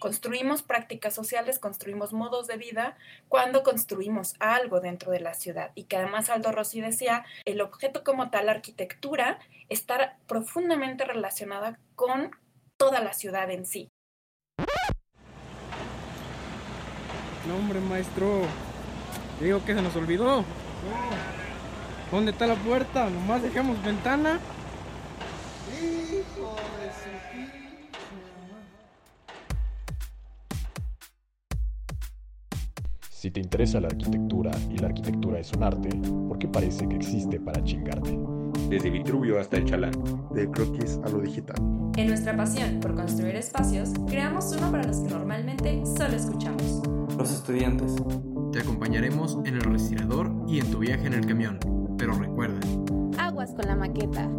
Construimos prácticas sociales, construimos modos de vida cuando construimos algo dentro de la ciudad. Y que además Aldo Rossi decía, el objeto como tal, la arquitectura, está profundamente relacionada con toda la ciudad en sí. No, hombre, maestro. Digo que se nos olvidó. ¿Dónde está la puerta? Nomás dejamos ventana. Si te interesa la arquitectura y la arquitectura es un arte, ¿por qué parece que existe para chingarte? Desde Vitruvio hasta el Chalán. De croquis a lo digital. En nuestra pasión por construir espacios, creamos uno para los que normalmente solo escuchamos. Los estudiantes. Te acompañaremos en el respirador y en tu viaje en el camión. Pero recuerda. Aguas con la maqueta.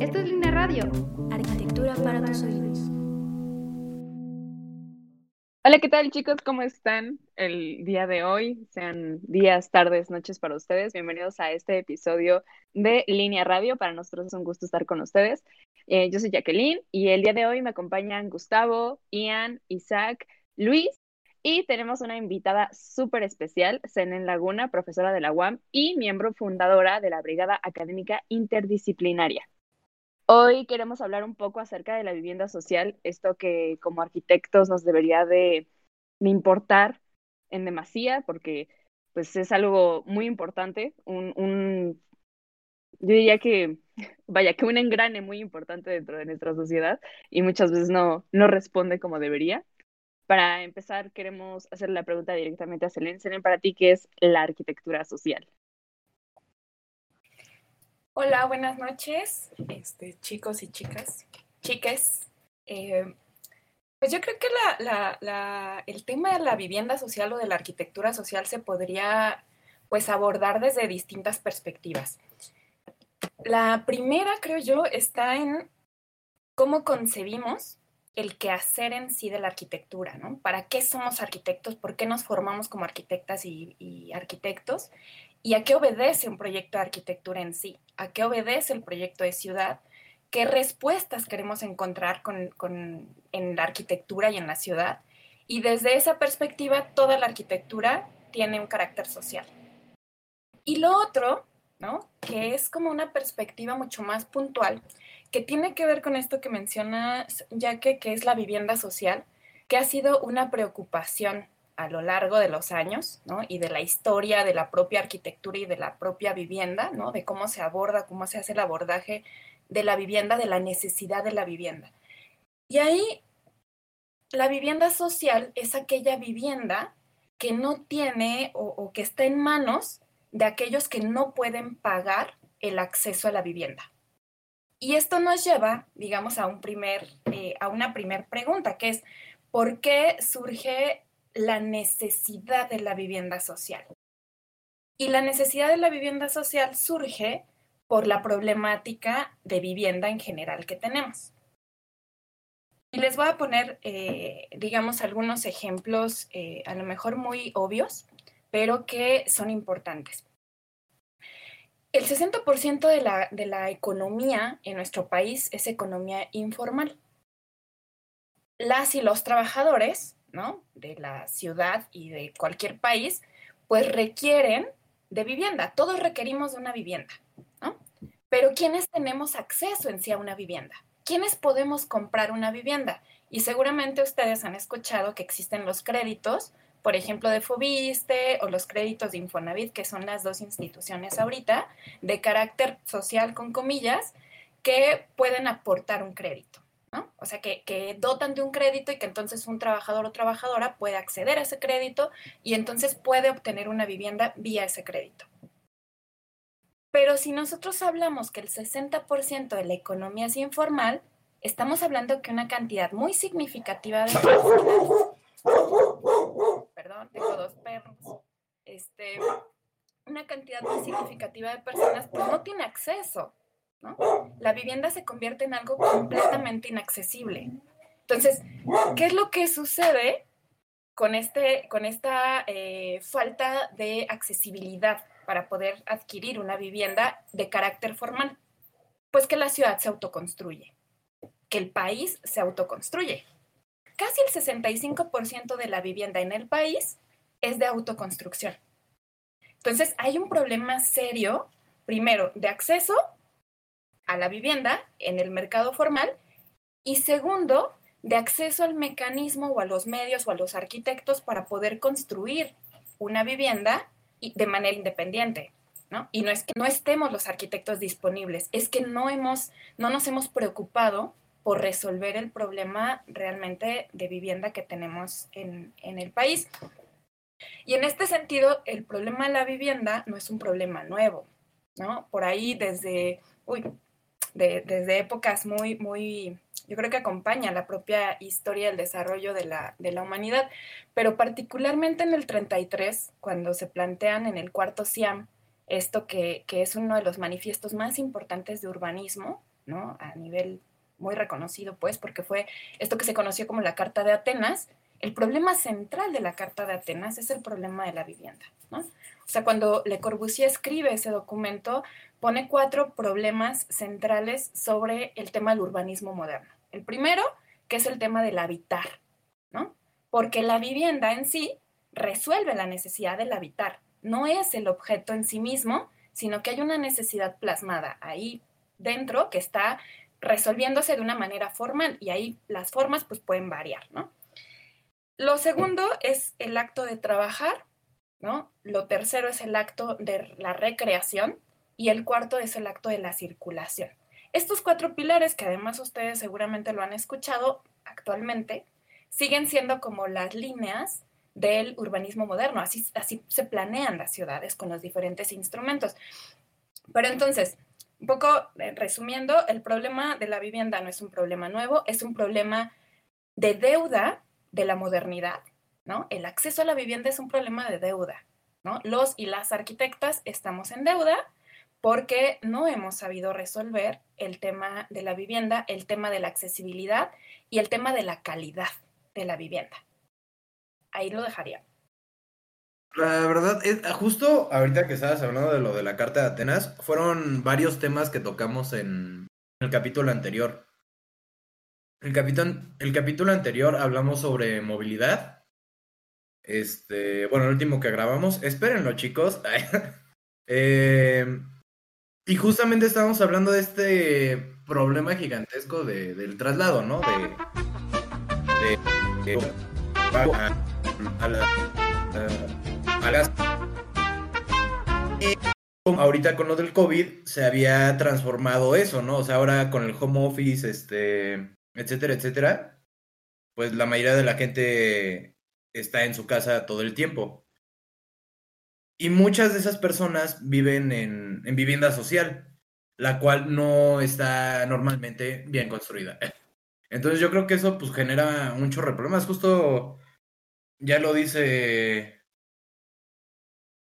Esto es Línea Radio. Arquitectura para tus oídos. Hola, ¿qué tal chicos? ¿Cómo están el día de hoy? Sean días, tardes, noches para ustedes. Bienvenidos a este episodio de Línea Radio. Para nosotros es un gusto estar con ustedes. Eh, yo soy Jacqueline y el día de hoy me acompañan Gustavo, Ian, Isaac, Luis y tenemos una invitada súper especial, Senen Laguna, profesora de la UAM y miembro fundadora de la Brigada Académica Interdisciplinaria. Hoy queremos hablar un poco acerca de la vivienda social, esto que como arquitectos nos debería de, importar en demasía, porque pues es algo muy importante, un, un, yo diría que, vaya, que un engrane muy importante dentro de nuestra sociedad y muchas veces no, no responde como debería. Para empezar, queremos hacer la pregunta directamente a Selene. Selene, para ti, ¿qué es la arquitectura social? Hola, buenas noches, este, chicos y chicas, chiques. Eh, pues yo creo que el tema de la vivienda social o de la arquitectura social se podría pues abordar desde distintas perspectivas. La primera, creo yo, está en cómo concebimos el quehacer en sí de la arquitectura, ¿no? ¿Para qué somos arquitectos? ¿Por qué nos formamos como arquitectas y, arquitectos? ¿Y a qué obedece un proyecto de arquitectura en sí? ¿A qué obedece el proyecto de ciudad? ¿Qué respuestas queremos encontrar en la arquitectura y en la ciudad? Y desde esa perspectiva, toda la arquitectura tiene un carácter social. Y lo otro, ¿no? Que es como una perspectiva mucho más puntual, que tiene que ver con esto que mencionas, ya que, que es la vivienda social, que ha sido una preocupación a lo largo de los años, ¿no? Y de la historia de la propia arquitectura y de la propia vivienda, ¿no? De cómo se aborda, cómo se hace el abordaje de la vivienda, de la necesidad de la vivienda. Y ahí, la vivienda social es aquella vivienda que no tiene o, que está en manos de aquellos que no pueden pagar el acceso a la vivienda. Y esto nos lleva, digamos, a, un primer, eh, a una primera pregunta, que es, ¿por qué surge la necesidad de la vivienda social? Y la necesidad de la vivienda social surge por la problemática de vivienda en general que tenemos. Y les voy a poner, eh, digamos, algunos ejemplos, eh, a lo mejor muy obvios, pero que son importantes. El 60% de la, de la economía en nuestro país es economía informal. Las y los trabajadores, ¿no? De la ciudad y de cualquier país, pues requieren de vivienda. Todos requerimos de una vivienda. Pero ¿quiénes tenemos acceso en sí a una vivienda? ¿Quiénes podemos comprar una vivienda? Y seguramente ustedes han escuchado que existen los créditos por ejemplo, de Fobiste o los créditos de Infonavit, que son las dos instituciones ahorita de carácter social, con comillas, que pueden aportar un crédito. ¿no? O sea, que, que, dotan de un crédito y que entonces un trabajador o trabajadora puede acceder a ese crédito y entonces puede obtener una vivienda vía ese crédito. Pero si nosotros hablamos que el 60% de la economía es informal, estamos hablando que una cantidad muy significativa de perdón, tengo dos perros, este, una cantidad muy significativa de personas pues no tiene acceso. La vivienda se convierte en algo completamente inaccesible. Entonces, ¿qué es lo que sucede con, este, con esta eh, falta de accesibilidad para poder adquirir una vivienda de carácter formal? Pues que la ciudad se autoconstruye, que el país se autoconstruye casi el 65% de la vivienda en el país es de autoconstrucción. Entonces, hay un problema serio, primero, de acceso a la vivienda en el mercado formal y segundo, de acceso al mecanismo o a los medios o a los arquitectos para poder construir una vivienda de manera independiente. ¿no? Y no es que no estemos los arquitectos disponibles, es que no, hemos, no nos hemos preocupado por resolver el problema realmente de vivienda que tenemos en, en el país. Y en este sentido, el problema de la vivienda no es un problema nuevo, ¿no? Por ahí desde, uy, desde épocas muy, muy, yo creo que acompaña la propia historia del desarrollo de la, de la humanidad, pero particularmente en el 33, cuando se plantean en el cuarto SIAM, esto que, que es uno de los manifiestos más importantes de urbanismo, ¿no? A nivel muy reconocido, pues, porque fue esto que se conoció como la Carta de Atenas, el problema central de la Carta de Atenas es el problema de la vivienda. ¿no? O sea, cuando Le Corbusier escribe ese documento, pone cuatro problemas centrales sobre el tema del urbanismo moderno. El primero, que es el tema del habitar, ¿no? Porque la vivienda en sí resuelve la necesidad del habitar, no es el objeto en sí mismo, sino que hay una necesidad plasmada ahí dentro que está resolviéndose de una manera formal y ahí las formas pues pueden variar, ¿no? Lo segundo es el acto de trabajar, ¿no? Lo tercero es el acto de la recreación y el cuarto es el acto de la circulación. Estos cuatro pilares, que además ustedes seguramente lo han escuchado actualmente, siguen siendo como las líneas del urbanismo moderno. Así, así se planean las ciudades con los diferentes instrumentos. Pero entonces, un poco eh, resumiendo, el problema de la vivienda no es un problema nuevo, es un problema de deuda de la modernidad, ¿no? El acceso a la vivienda es un problema de deuda, ¿no? Los y las arquitectas estamos en deuda porque no hemos sabido resolver el tema de la vivienda, el tema de la accesibilidad y el tema de la calidad de la vivienda. Ahí lo dejaría. La verdad, es, justo ahorita que estabas hablando de lo de la Carta de Atenas, fueron varios temas que tocamos en el capítulo anterior. El, el capítulo anterior hablamos sobre movilidad. Este, bueno, el último que grabamos, espérenlo chicos. eh, y justamente estábamos hablando de este problema gigantesco de, del traslado, ¿no? De, de, de a, a, la, a, las... Ahorita con lo del COVID se había transformado eso, ¿no? O sea, ahora con el home office, este, etcétera, etcétera, pues la mayoría de la gente está en su casa todo el tiempo. Y muchas de esas personas viven en, en vivienda social, la cual no está normalmente bien construida. Entonces yo creo que eso pues genera un chorro de problemas. Justo ya lo dice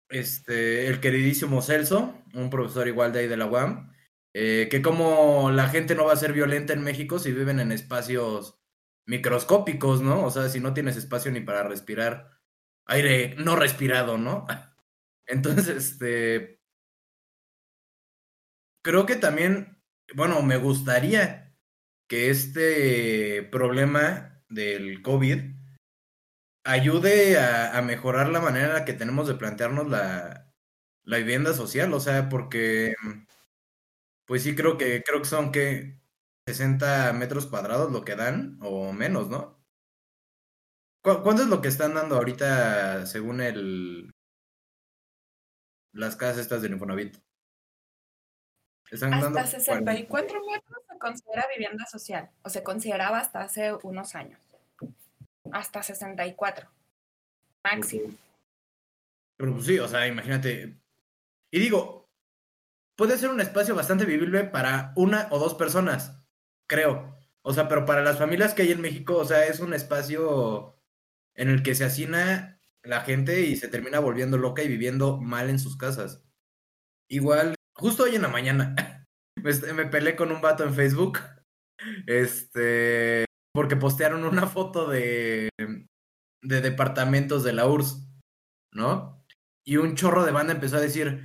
este, el queridísimo Celso, un profesor igual de ahí de la UAM, eh, que como la gente no va a ser violenta en México si viven en espacios microscópicos, ¿no? O sea, si no tienes espacio ni para respirar aire no respirado, ¿no? Entonces, este, creo que también, bueno, me gustaría que este problema del COVID ayude a, mejorar la manera en la que tenemos de plantearnos la, la vivienda social, o sea, porque pues sí, creo que, creo que son que 60 metros cuadrados lo que dan, o menos, ¿no? ¿Cuánto es lo que están dando ahorita según el las casas estas del Infonavit? Están hasta 64 metros se considera vivienda social, o se consideraba hasta hace unos años. Hasta 64. Máximo. Pero pues sí, o sea, imagínate. Y digo, puede ser un espacio bastante vivible para una o dos personas, creo. O sea, pero para las familias que hay en México, o sea, es un espacio en el que se hacina la gente y se termina volviendo loca y viviendo mal en sus casas. Igual, justo hoy en la mañana, me, peleé con un vato en Facebook, este, porque postearon una foto de, de departamentos de la URSS, ¿no? Y un chorro de banda empezó a decir,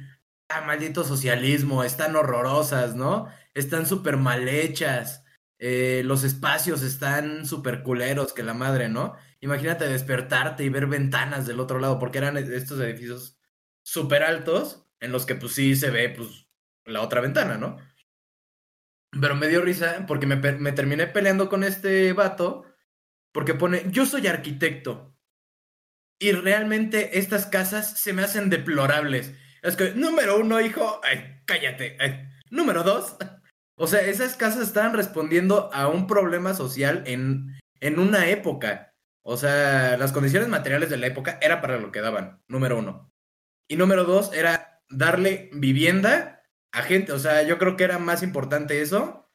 ah, maldito socialismo, están horrorosas, ¿no? Están súper mal hechas. eh, los espacios están súper culeros que la madre, ¿no? Imagínate despertarte y ver ventanas del otro lado, porque eran estos edificios súper altos en los que pues sí se ve pues la otra ventana, ¿no? Pero me dio risa porque me, me terminé peleando con este vato porque pone, yo soy arquitecto y realmente estas casas se me hacen deplorables. Es que, número uno, hijo, cállate. Número dos, o sea, esas casas estaban respondiendo a un problema social en, en una época. O sea, las condiciones materiales de la época era para lo que daban, número uno. Y número dos era darle vivienda a gente. O sea, yo creo que era más importante eso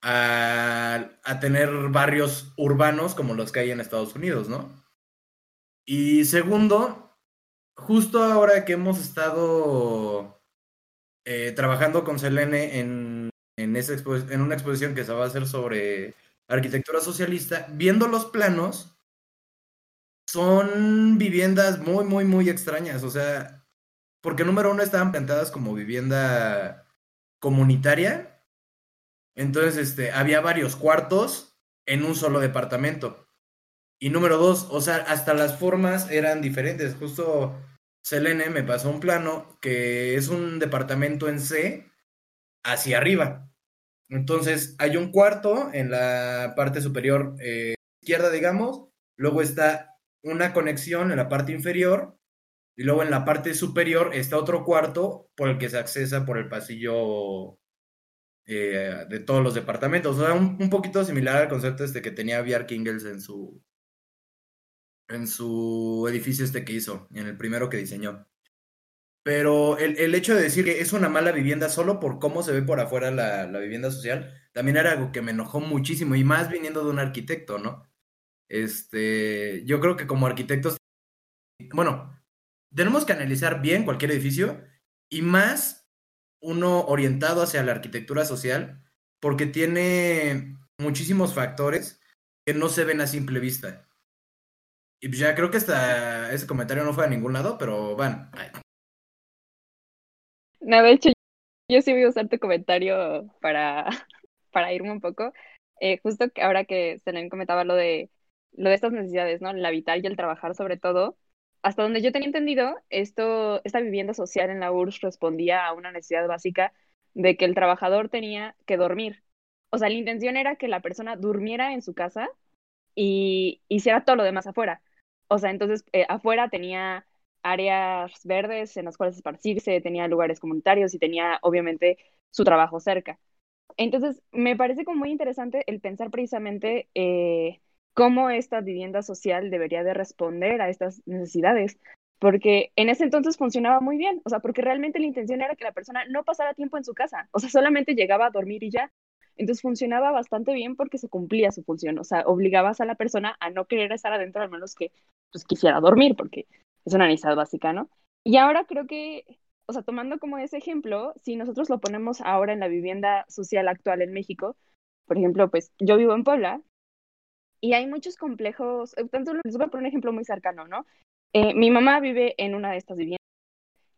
a, a tener barrios urbanos como los que hay en Estados Unidos, ¿no? Y segundo, justo ahora que hemos estado eh, trabajando con Selene en, en, esa en una exposición que se va a hacer sobre arquitectura socialista, viendo los planos, son viviendas muy, muy, muy extrañas. O sea, porque número uno estaban plantadas como vivienda comunitaria. Entonces, este, había varios cuartos en un solo departamento. Y número dos, o sea, hasta las formas eran diferentes. Justo Selene me pasó un plano que es un departamento en C hacia arriba. Entonces, hay un cuarto en la parte superior eh, izquierda, digamos. Luego está una conexión en la parte inferior. Y luego en la parte superior está otro cuarto por el que se accesa por el pasillo eh, de todos los departamentos. O sea, un, un, poquito similar al concepto este que tenía Bjark Ingels en su, en su edificio este que hizo, en el primero que diseñó. Pero el, el, hecho de decir que es una mala vivienda solo por cómo se ve por afuera la, la, vivienda social, también era algo que me enojó muchísimo, y más viniendo de un arquitecto, ¿no? Este, yo creo que como arquitectos, bueno, tenemos que analizar bien cualquier edificio, y más uno orientado hacia la arquitectura social, porque tiene muchísimos factores que no se ven a simple vista. Y pues ya creo que hasta ese comentario no fue a ningún lado, pero van. No, de hecho, yo sí voy a usar tu comentario para, para irme un poco. Eh, justo ahora que Selene comentaba lo de, lo de estas necesidades, ¿no? El habitar y el trabajar sobre todo. Hasta donde yo tenía entendido, esto, esta vivienda social en la URSS respondía a una necesidad básica de que el trabajador tenía que dormir. O sea, la intención era que la persona durmiera en su casa y hiciera todo lo demás afuera. O sea, entonces eh, afuera tenía áreas verdes en las cuales esparcirse, tenía lugares comunitarios y tenía obviamente su trabajo cerca. Entonces, me parece como muy interesante el pensar precisamente eh, cómo esta vivienda social debería de responder a estas necesidades, porque en ese entonces funcionaba muy bien, o sea, porque realmente la intención era que la persona no pasara tiempo en su casa, o sea, solamente llegaba a dormir y ya. Entonces funcionaba bastante bien porque se cumplía su función, o sea, obligabas a la persona a no querer estar adentro al menos que pues quisiera dormir, porque es una necesidad básica, ¿no? Y ahora creo que, o sea, tomando como ese ejemplo, si nosotros lo ponemos ahora en la vivienda social actual en México, por ejemplo, pues yo vivo en Puebla y hay muchos complejos, eh, tanto les voy a poner un ejemplo muy cercano, ¿no? Eh, mi mamá vive en una de estas viviendas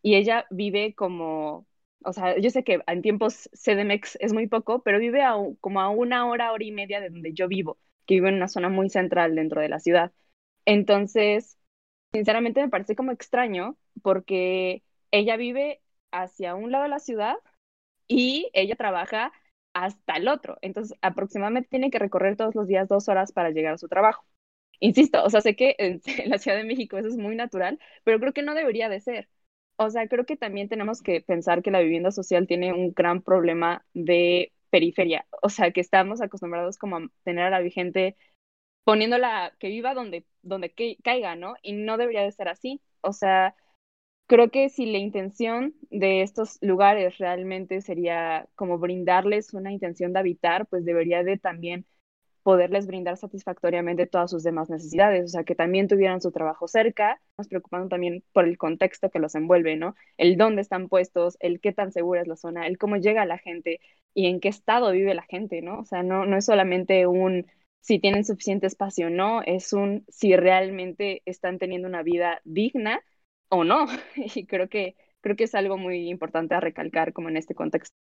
y ella vive como o sea, yo sé que en tiempos CDMX es muy poco, pero vive a, como a una hora, hora y media de donde yo vivo, que vivo en una zona muy central dentro de la ciudad. Entonces, sinceramente me parece como extraño porque ella vive hacia un lado de la ciudad y ella trabaja hasta el otro. Entonces, aproximadamente tiene que recorrer todos los días dos horas para llegar a su trabajo. Insisto, o sea, sé que en la Ciudad de México eso es muy natural, pero creo que no debería de ser o sea, creo que también tenemos que pensar que la vivienda social tiene un gran problema de periferia, o sea, que estamos acostumbrados como a tener a la gente poniéndola que viva donde, donde caiga, ¿no? Y no debería de ser así. O sea, creo que si la intención de estos lugares realmente sería como brindarles una intención de habitar, pues debería de también poderles brindar satisfactoriamente todas sus demás necesidades, o sea, que también tuvieran su trabajo cerca, nos preocupando también por el contexto que los envuelve, ¿no? El dónde están puestos, el qué tan segura es la zona, el cómo llega la gente y en qué estado vive la gente, ¿no? O sea, no, no es solamente un si tienen suficiente espacio o no, es un si realmente están teniendo una vida digna o no. Y creo que, creo que es algo muy importante a recalcar como en este contexto.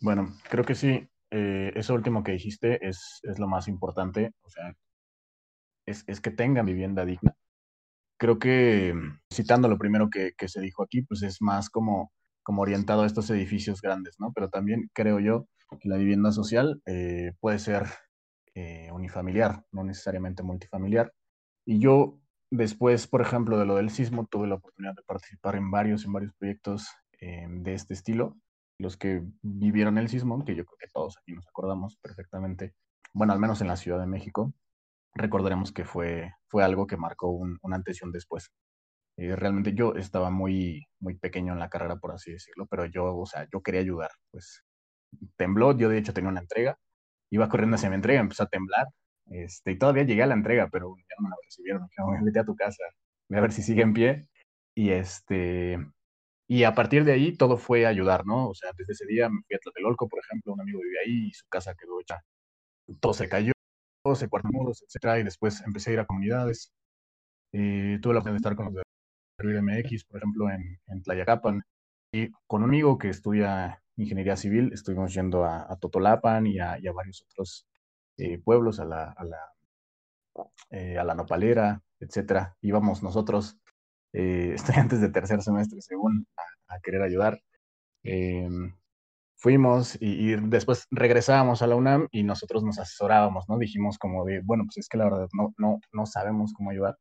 Bueno, creo que sí, eh, eso último que dijiste es, es, lo más importante, o sea, es, es, que tengan vivienda digna. Creo que, citando lo primero que, que, se dijo aquí, pues es más como, como orientado a estos edificios grandes, ¿no? Pero también creo yo que la vivienda social eh, puede ser eh, unifamiliar, no necesariamente multifamiliar. Y yo después, por ejemplo, de lo del sismo, tuve la oportunidad de participar en varios, en varios proyectos eh, de este estilo. Los que vivieron el sismo, que yo creo que todos aquí nos acordamos perfectamente, bueno, al menos en la Ciudad de México, recordaremos que fue, fue algo que marcó un, una antes y un después. Eh, realmente yo estaba muy, muy pequeño en la carrera, por así decirlo, pero yo, o sea, yo quería ayudar, pues tembló, yo de hecho tenía una entrega, iba corriendo hacia mi entrega, empezó a temblar, este, y todavía llegué a la entrega, pero ya no me la recibieron, vete a tu casa, voy a ver si sigue en pie, y este, y a partir de ahí todo fue ayudar, ¿no? O sea, desde ese día me fui a Tlatelolco, por ejemplo, un amigo vivía ahí y su casa quedó hecha, todo se cayó, se cuartos muros, etcétera, y después empecé a ir a comunidades, eh, tuve la oportunidad de estar con los de MX, por ejemplo, en, en Tlayacapan, y con un amigo que estudia ingeniería civil, estuvimos yendo a, Totolapan y a, varios otros eh, pueblos, a la, a la, eh, a la Nopalera, etcétera. Íbamos nosotros, eh, estudiantes de tercer semestre, según, a, querer ayudar. Em, fuimos y, después regresábamos a la UNAM y nosotros nos asesorábamos, ¿no? Dijimos como de, bueno, pues es que la verdad no, no, no sabemos cómo ayudar,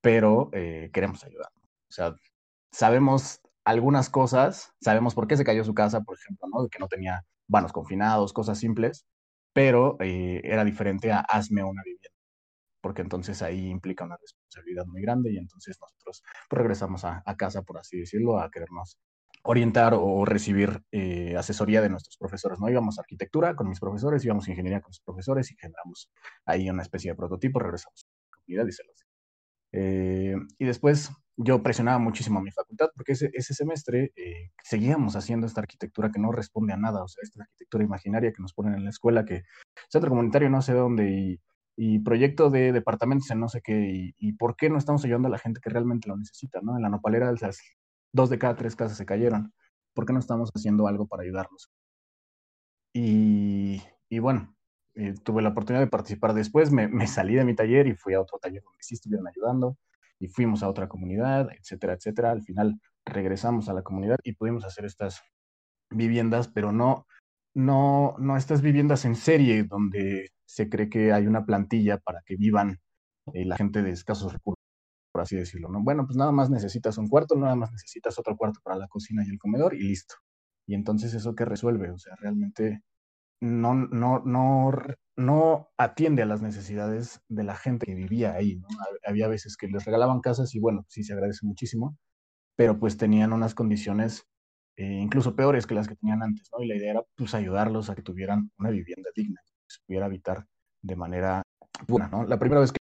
pero queremos ayudar. O sea, sabemos algunas cosas, sabemos por qué se cayó su casa, por ejemplo, ¿no? que no tenía vanos confinados, cosas simples, pero eh, era diferente a hazme una vivienda, porque entonces ahí implica una responsabilidad muy grande y entonces nosotros pues, regresamos a, casa, por así decirlo, a querernos orientar o recibir eh, asesoría de nuestros profesores. No íbamos a arquitectura con mis profesores, íbamos a ingeniería con mis profesores y generamos ahí una especie de prototipo, regresamos a la comunidad y se los eh, y después yo presionaba muchísimo a mi facultad porque ese, ese semestre eh, seguíamos haciendo esta arquitectura que no responde a nada, o sea, esta arquitectura imaginaria que nos ponen en la escuela, que centro comunitario no sé dónde y, y proyecto de departamentos en no sé qué, y, por qué no estamos ayudando a la gente que realmente lo necesita, ¿no? En la nopalera, esas dos de cada tres casas se cayeron, ¿por qué no estamos haciendo algo para ayudarlos? Y, y bueno, eh, tuve la oportunidad de participar después, me, me, salí de mi taller y fui a otro taller donde sí estuvieron ayudando y fuimos a otra comunidad, etcétera, etcétera. Al final regresamos a la comunidad y pudimos hacer estas viviendas, pero no, no, no estas viviendas en serie donde se cree que hay una plantilla para que vivan eh, la gente de escasos recursos, por así decirlo. ¿no? Bueno, pues nada más necesitas un cuarto, nada más necesitas otro cuarto para la cocina y el comedor y listo. Y entonces eso que resuelve, o sea, realmente no, no, no, no atiende a las necesidades de la gente que vivía ahí. Había veces que les regalaban casas y bueno, sí se agradece muchísimo, pero pues tenían unas condiciones eh, incluso peores que las que tenían antes, ¿no? Y la idea era pues ayudarlos a que tuvieran una vivienda digna, que se pudiera habitar de manera buena, ¿no? La primera vez que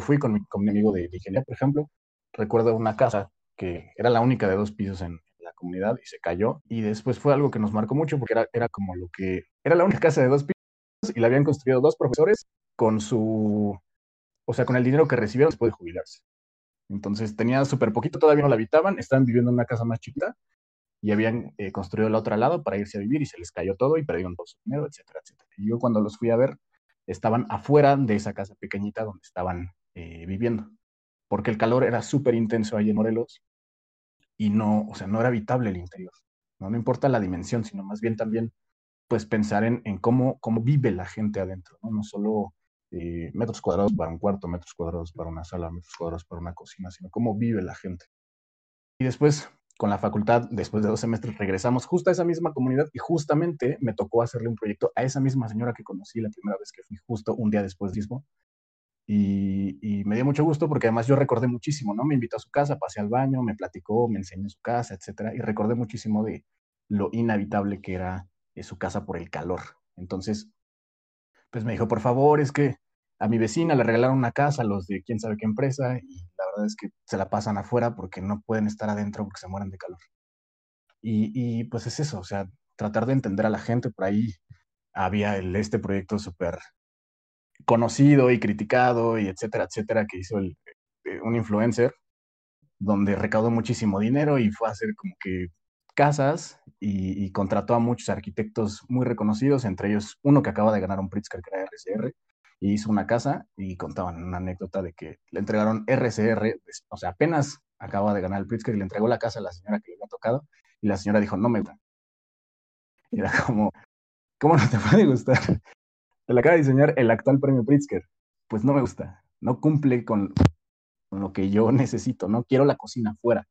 fui con mi, con mi amigo de, de ingeniería, por ejemplo, recuerdo una casa que era la única de dos pisos en, comunidad y se cayó. Y después fue algo que nos marcó mucho porque era, era como lo que... Era la única casa de dos pisos y la habían construido dos profesores con su... O sea, con el dinero que recibieron después de jubilarse. Entonces tenía súper poquito, todavía no la habitaban, estaban viviendo en una casa más chiquita y habían eh, construido el otro lado para irse a vivir y se les cayó todo y perdieron todo su dinero, etcétera, etcétera. Y yo cuando los fui a ver, estaban afuera de esa casa pequeñita donde estaban eh, viviendo, porque el calor era súper intenso ahí en Morelos y no, o sea, no era habitable el interior. No, no importa la dimensión, sino más bien también pues pensar en, en cómo, cómo vive la gente adentro, no, no solo eh, metros cuadrados para un cuarto, metros cuadrados para una sala, metros cuadrados para una cocina, sino cómo vive la gente. Y después, con la facultad, después de dos semestres, regresamos justo a esa misma comunidad y justamente me tocó hacerle un proyecto a esa misma señora que conocí la primera vez que fui, justo un día después mismo, y, me dio mucho gusto porque además yo recordé muchísimo, ¿no? Me invitó a su casa, pasé al baño, me platicó, me enseñó su casa, etcétera, y recordé muchísimo de lo inhabitable que era eh, su casa por el calor. Entonces, pues me dijo, por favor, es que a mi vecina le regalaron una casa, los de quién sabe qué empresa, y la verdad es que se la pasan afuera porque no pueden estar adentro porque se mueren de calor. Y, y pues es eso, o sea, tratar de entender a la gente. Por ahí había el, este proyecto súper conocido y criticado y etcétera, etcétera, que hizo eh, un influencer donde recaudó muchísimo dinero y fue a hacer como que casas y, contrató a muchos arquitectos muy reconocidos, entre ellos uno que acaba de ganar un Pritzker que era RCR, y hizo una casa y contaban una anécdota de que le entregaron RCR, o sea, apenas acaba de ganar el Pritzker y le entregó la casa a la señora que le había tocado y la señora dijo, no me gusta. Era como, ¿cómo no te puede gustar? Te la acaba de diseñar el actual premio Pritzker. Pues no me gusta, no cumple con, lo que yo necesito, ¿no? Quiero la cocina afuera.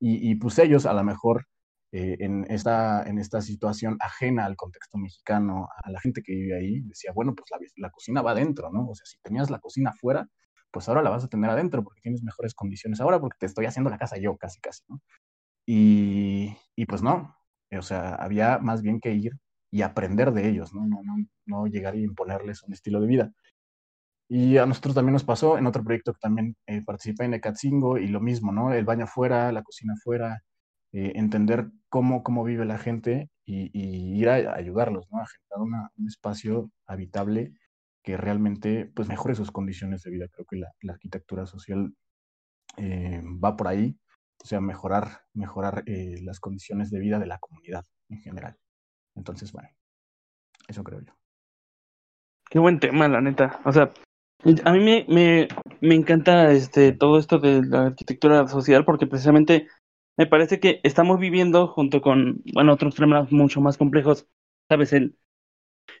Y, y pues ellos a lo mejor eh, en, esta, en esta situación ajena al contexto mexicano, a la gente que vive ahí, decía, bueno, pues la, la cocina va adentro, ¿no? O sea, si tenías la cocina afuera, pues ahora la vas a tener adentro porque tienes mejores condiciones ahora porque te estoy haciendo la casa yo casi, casi, ¿no? Y, y pues no, o sea, había más bien que ir y aprender de ellos, ¿no? No, no, no llegar y imponerles un estilo de vida. Y a nosotros también nos pasó en otro proyecto que también eh, participé en Ecatzingo y lo mismo, ¿no? El baño afuera, la cocina afuera, eh, entender cómo, cómo vive la gente y, ir a, ayudarlos, ¿no? A generar un espacio habitable que realmente pues, mejore sus condiciones de vida. Creo que la, arquitectura social eh, va por ahí, o sea, mejorar, mejorar eh, las condiciones de vida de la comunidad en general. Entonces, bueno, eso creo yo. Qué buen tema, la neta. O sea, a mí me, me, me encanta este, todo esto de la arquitectura social porque precisamente me parece que estamos viviendo junto con, bueno, otros temas mucho más complejos, ¿sabes? El,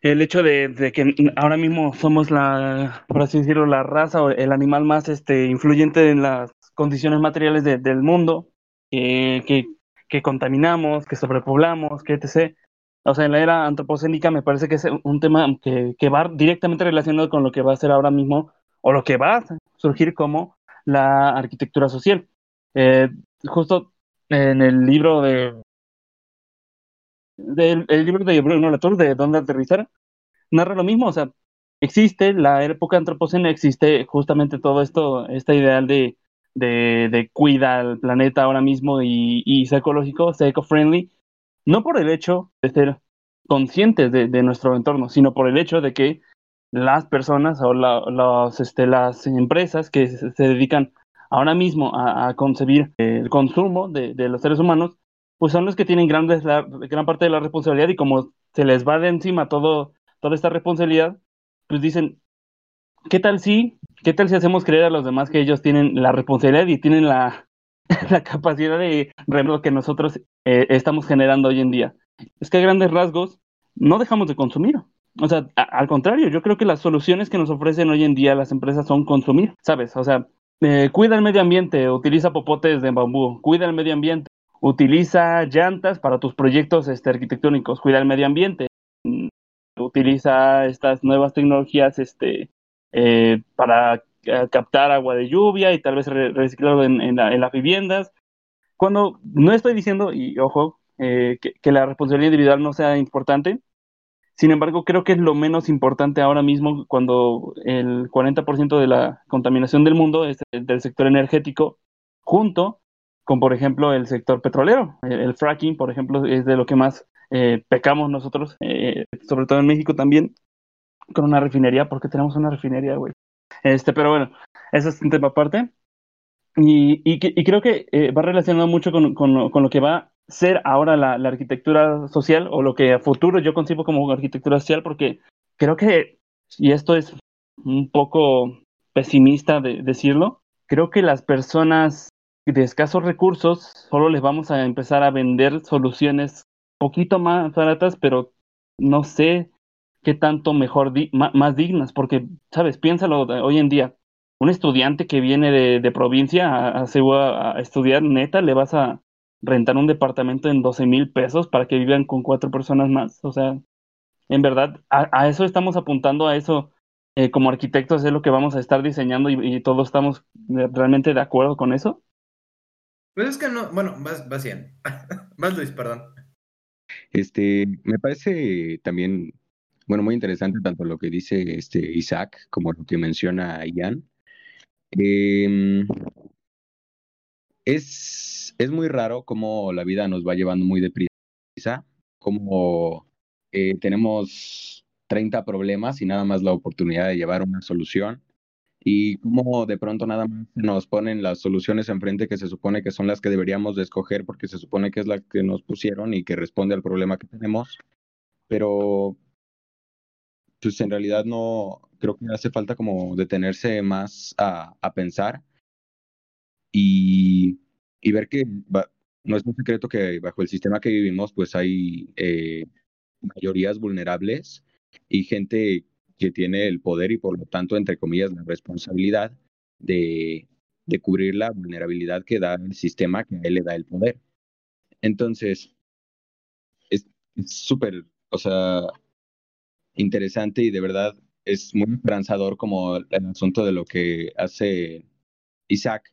el hecho de, que ahora mismo somos la, por así decirlo, la raza o el animal más este, influyente en las condiciones materiales del mundo, que, que contaminamos, que sobrepoblamos, que etc. O sea, en la era antropocénica me parece que es un tema que, que va directamente relacionado con lo que va a ser ahora mismo o lo que va a surgir como la arquitectura social. Eh, justo en el libro de del el libro de Bruno Latour de Dónde aterrizar narra lo mismo, o sea, existe la época antropocena, existe justamente todo esto, este ideal de, de, de cuida al planeta ahora mismo y, y ecológico, eco-friendly, no por el hecho de ser conscientes de, nuestro entorno, sino por el hecho de que las personas o la, este, las empresas que se dedican ahora mismo a, concebir el consumo de, los seres humanos, pues son los que tienen grandes, gran parte de la responsabilidad y como se les va de encima todo, toda esta responsabilidad, pues dicen, ¿qué tal si, qué tal si hacemos creer a los demás que ellos tienen la responsabilidad y tienen la, la capacidad de lo que nosotros eh, estamos generando hoy en día? Es que a grandes rasgos no dejamos de consumir. O sea, al contrario, yo creo que las soluciones que nos ofrecen hoy en día las empresas son consumir, ¿sabes? O sea, eh, cuida el medio ambiente, utiliza popotes de bambú, cuida el medio ambiente, utiliza llantas para tus proyectos este, arquitectónicos, cuida el medio ambiente, mm, utiliza estas nuevas tecnologías este, eh, para captar agua de lluvia y tal vez reciclarlo en, las viviendas. Cuando no estoy diciendo, y ojo, que la responsabilidad individual no sea importante, sin embargo, creo que es lo menos importante ahora mismo cuando el 40% de la contaminación del mundo es del sector energético, junto con, por ejemplo, el sector petrolero. El, fracking, por ejemplo, es de lo que más eh, pecamos nosotros, eh, sobre todo en México también, con una refinería, porque tenemos una refinería, güey. Este, pero bueno, eso es un tema aparte. Y, y, creo que eh, va relacionado mucho con, con, con, lo que va ser ahora la, arquitectura social o lo que a futuro yo concibo como arquitectura social porque creo que, y esto es un poco pesimista de decirlo, creo que las personas de escasos recursos solo les vamos a empezar a vender soluciones poquito más baratas, pero no sé qué tanto mejor, más dignas, porque, sabes, piénsalo hoy en día, un estudiante que viene de, provincia a, a, a, estudiar, neta, le vas a, rentar un departamento en 12 mil pesos para que vivan con cuatro personas más. O sea, en verdad, a, eso estamos apuntando, a eso eh, como arquitectos es lo que vamos a estar diseñando y, todos estamos realmente de acuerdo con eso. Pues es que no, bueno, vas, vas bien. vas Luis, perdón. Este, me parece también, bueno, muy interesante tanto lo que dice este Isaac como lo que menciona Ian. Eh, es, es muy raro cómo la vida nos va llevando muy deprisa, como eh, tenemos 30 problemas y nada más la oportunidad de llevar una solución. y cómo de pronto nada más nos ponen las soluciones enfrente que se supone que son las que deberíamos de escoger porque se supone que es la que nos pusieron y que responde al problema que tenemos, pero pues en realidad no, creo que hace falta como detenerse más a, a pensar y, y ver que no es un secreto que bajo el sistema que vivimos pues hay eh, mayorías vulnerables y gente que tiene el poder y por lo tanto, entre comillas, la responsabilidad de, de cubrir la vulnerabilidad que da el sistema que a él le da el poder. Entonces, es súper, o sea, interesante y de verdad es muy esperanzador como el asunto de lo que hace Isaac,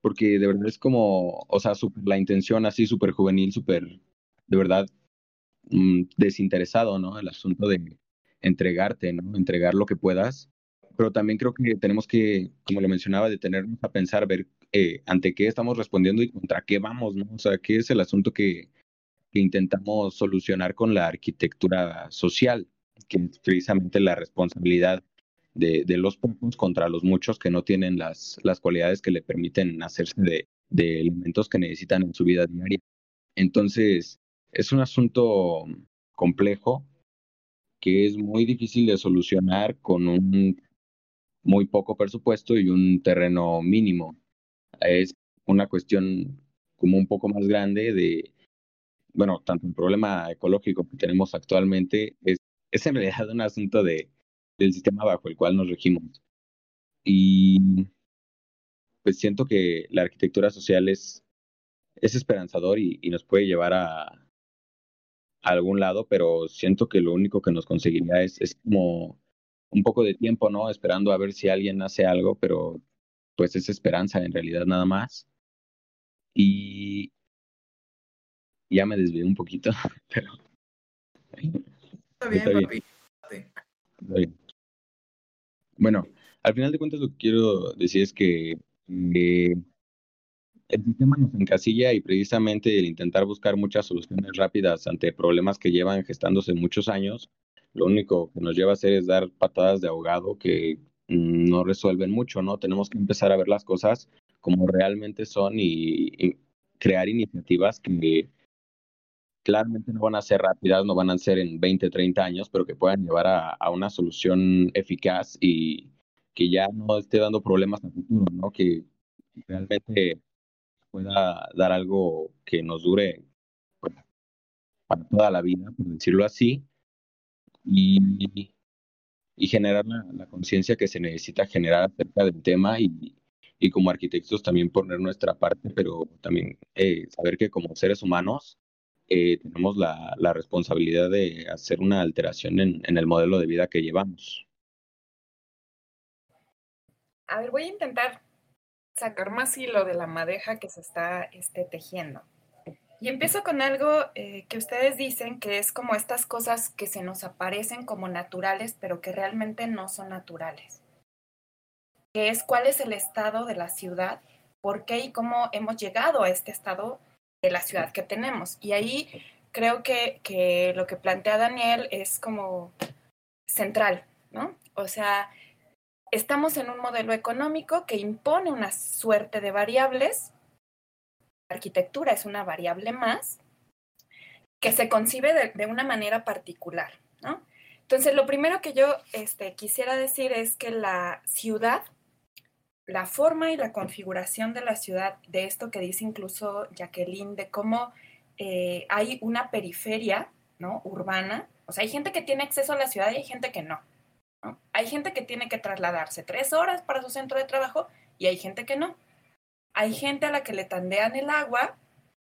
porque de verdad es como, o sea, la intención así súper juvenil, súper, de verdad, mm, desinteresado, ¿no? El asunto de entregarte, ¿no? Entregar lo que puedas. Pero también creo que tenemos que, como lo mencionaba, detenernos a pensar, ver eh, ante qué estamos respondiendo y contra qué vamos, ¿no? O sea, qué es el asunto que, que intentamos solucionar con la arquitectura social, que es precisamente la responsabilidad de, los pocos contra los muchos que no tienen las, las cualidades que le permiten hacerse de, de elementos que necesitan en su vida diaria. Entonces, es un asunto complejo, que es muy difícil de solucionar con un muy poco presupuesto y un terreno mínimo. Es una cuestión como un poco más grande de, bueno, tanto el problema ecológico que tenemos actualmente es, es en realidad un asunto de, del sistema bajo el cual nos regimos. Y pues siento que la arquitectura social es, es esperanzador y, y nos puede llevar a, algún lado, pero siento que lo único que nos conseguiría es, es como un poco de tiempo, ¿no? Esperando a ver si alguien hace algo, pero pues es esperanza en realidad nada más. Y ya me desvié un poquito, pero... Está bien, bien. Bueno, al final de cuentas lo que quiero decir es que eh, el sistema nos encasilla y precisamente el intentar buscar muchas soluciones rápidas ante problemas que llevan gestándose muchos años, lo único que nos lleva a hacer es dar patadas de ahogado que mm, no resuelven mucho, ¿no? Tenemos que empezar a ver las cosas como realmente son y, y crear iniciativas que claramente no van a ser rápidas, no van a ser en 20, 30 años, pero que puedan llevar a, a una solución eficaz y que ya no esté dando problemas a futuro, ¿no? Que realmente pueda dar algo que nos dure para toda la vida, por decirlo así, y, y generar la, la conciencia que se necesita generar acerca del tema y, y, como arquitectos también poner nuestra parte, pero también eh, saber que como seres humanos eh, tenemos la, la, responsabilidad de hacer una alteración en, en el modelo de vida que llevamos. A ver, voy a intentar sacar más hilo de la madeja que se está este, tejiendo. Y empiezo con algo eh, que ustedes dicen que es como estas cosas que se nos aparecen como naturales, pero que realmente no son naturales. Que es cuál es el estado de la ciudad, por qué y cómo hemos llegado a este estado de la ciudad que tenemos. Y ahí creo que, que lo que plantea Daniel es como central, ¿no? O sea, estamos en un modelo económico que impone una suerte de variables. Arquitectura es una variable más que se concibe de, de una manera particular, ¿no? Entonces, lo primero que yo este, quisiera decir es que la ciudad, la forma y la configuración de la ciudad, de esto que dice incluso Jacqueline, de cómo eh, hay una periferia ¿no? urbana, o sea, hay gente que tiene acceso a la ciudad y hay gente que no. Hay gente que tiene que trasladarse tres horas para su centro de trabajo y hay gente que no. Hay gente a la que le tandean el agua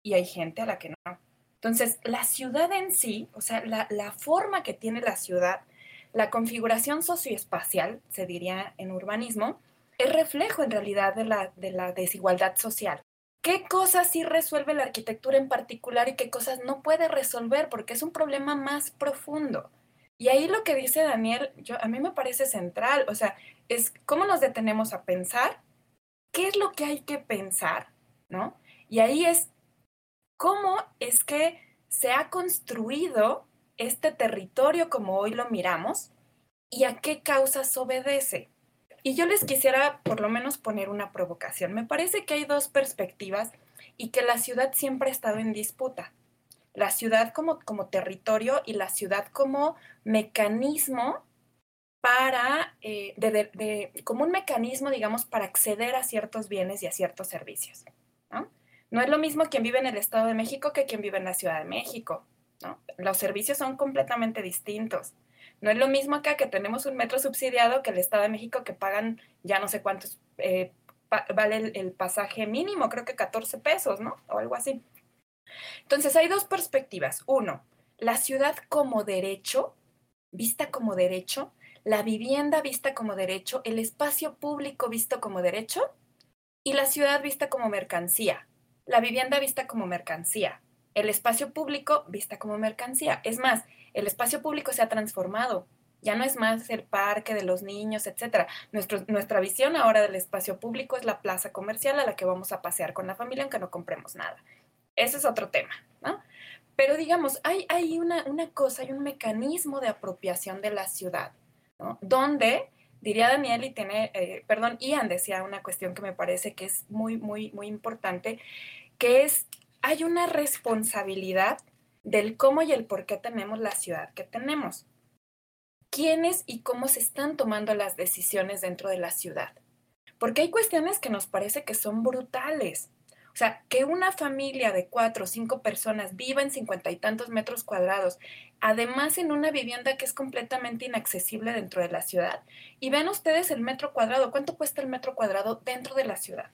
y hay gente a la que no. Entonces, la ciudad en sí, o sea, la, la forma que tiene la ciudad, la configuración socioespacial, se diría en urbanismo, es reflejo en realidad de la, de la desigualdad social. ¿Qué cosas sí resuelve la arquitectura en particular y qué cosas no puede resolver? Porque es un problema más profundo. Y ahí lo que dice Daniel, yo, a mí me parece central, o sea, es cómo nos detenemos a pensar, qué es lo que hay que pensar, ¿no? Y ahí es cómo es que se ha construido este territorio como hoy lo miramos y a qué causas obedece. Y yo les quisiera por lo menos poner una provocación. Me parece que hay dos perspectivas y que la ciudad siempre ha estado en disputa. La ciudad como, como territorio y la ciudad como mecanismo para, eh, de, como un mecanismo, digamos, para acceder a ciertos bienes y a ciertos servicios. ¿no? no es lo mismo quien vive en el Estado de México que quien vive en la Ciudad de México. ¿no? Los servicios son completamente distintos. No es lo mismo acá que tenemos un metro subsidiado que el Estado de México que pagan ya no sé cuántos, eh, vale el, pasaje mínimo, creo que 14 pesos, ¿no? O algo así. Entonces hay dos perspectivas. Uno, la ciudad como derecho, vista como derecho, la vivienda vista como derecho, el espacio público visto como derecho y la ciudad vista como mercancía, la vivienda vista como mercancía, el espacio público vista como mercancía. Es más, el espacio público se ha transformado. Ya no es más el parque de los niños, etcétera. nuestra visión ahora del espacio público es la plaza comercial a la que vamos a pasear con la familia aunque no compremos nada. Ese es otro tema, ¿no? Pero digamos, hay, hay una, una cosa, hay un mecanismo de apropiación de la ciudad, ¿no? Donde, diría Daniel, y tiene, eh, perdón, Ian decía una cuestión que me parece que es muy, muy, muy importante, que es, hay una responsabilidad del cómo y el por qué tenemos la ciudad que tenemos. ¿Quiénes y cómo se están tomando las decisiones dentro de la ciudad? Porque hay cuestiones que nos parece que son brutales. O sea, que una familia de cuatro o cinco personas viva en cincuenta y tantos metros cuadrados, además en una vivienda que es completamente inaccesible dentro de la ciudad. Y ven ustedes el metro cuadrado, ¿cuánto cuesta el metro cuadrado dentro de la ciudad?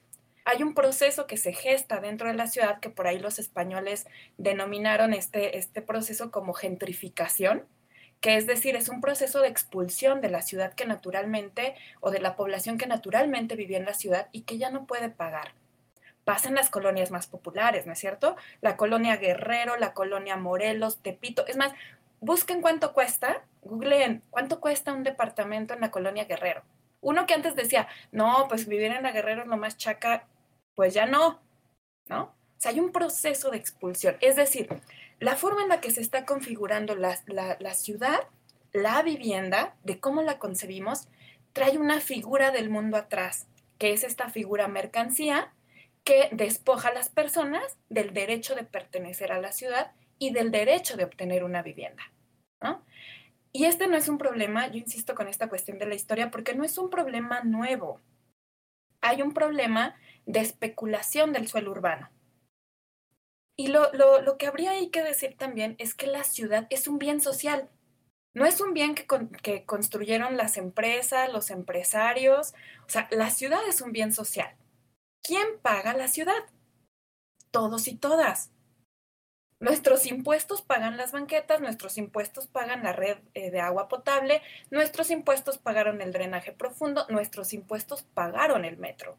Hay un proceso que se gesta dentro de la ciudad que por ahí los españoles denominaron este, este proceso como gentrificación, que es decir, es un proceso de expulsión de la ciudad que naturalmente o de la población que naturalmente vivía en la ciudad y que ya no puede pagar. Pasa en las colonias más populares, ¿no es cierto? La colonia Guerrero, la colonia Morelos, Tepito. Es más, busquen cuánto cuesta, googleen cuánto cuesta un departamento en la colonia Guerrero. Uno que antes decía, no, pues vivir en la Guerrero es lo más chaca, pues ya no, ¿no? O sea, hay un proceso de expulsión. Es decir, la forma en la que se está configurando la, la, ciudad, la vivienda, de cómo la concebimos, trae una figura del mundo atrás, que es esta figura mercancía que despoja a las personas del derecho de pertenecer a la ciudad y del derecho de obtener una vivienda. ¿no? Y este no es un problema, yo insisto con esta cuestión de la historia, porque no es un problema nuevo. Hay un problema de especulación del suelo urbano. Y lo, que habría ahí que decir también es que la ciudad es un bien social. No es un bien que, que construyeron las empresas, los empresarios. O sea, la ciudad es un bien social. ¿Quién paga la ciudad? Todos y todas. Nuestros impuestos pagan las banquetas, nuestros impuestos pagan la red eh, de agua potable, nuestros impuestos pagaron el drenaje profundo, nuestros impuestos pagaron el metro.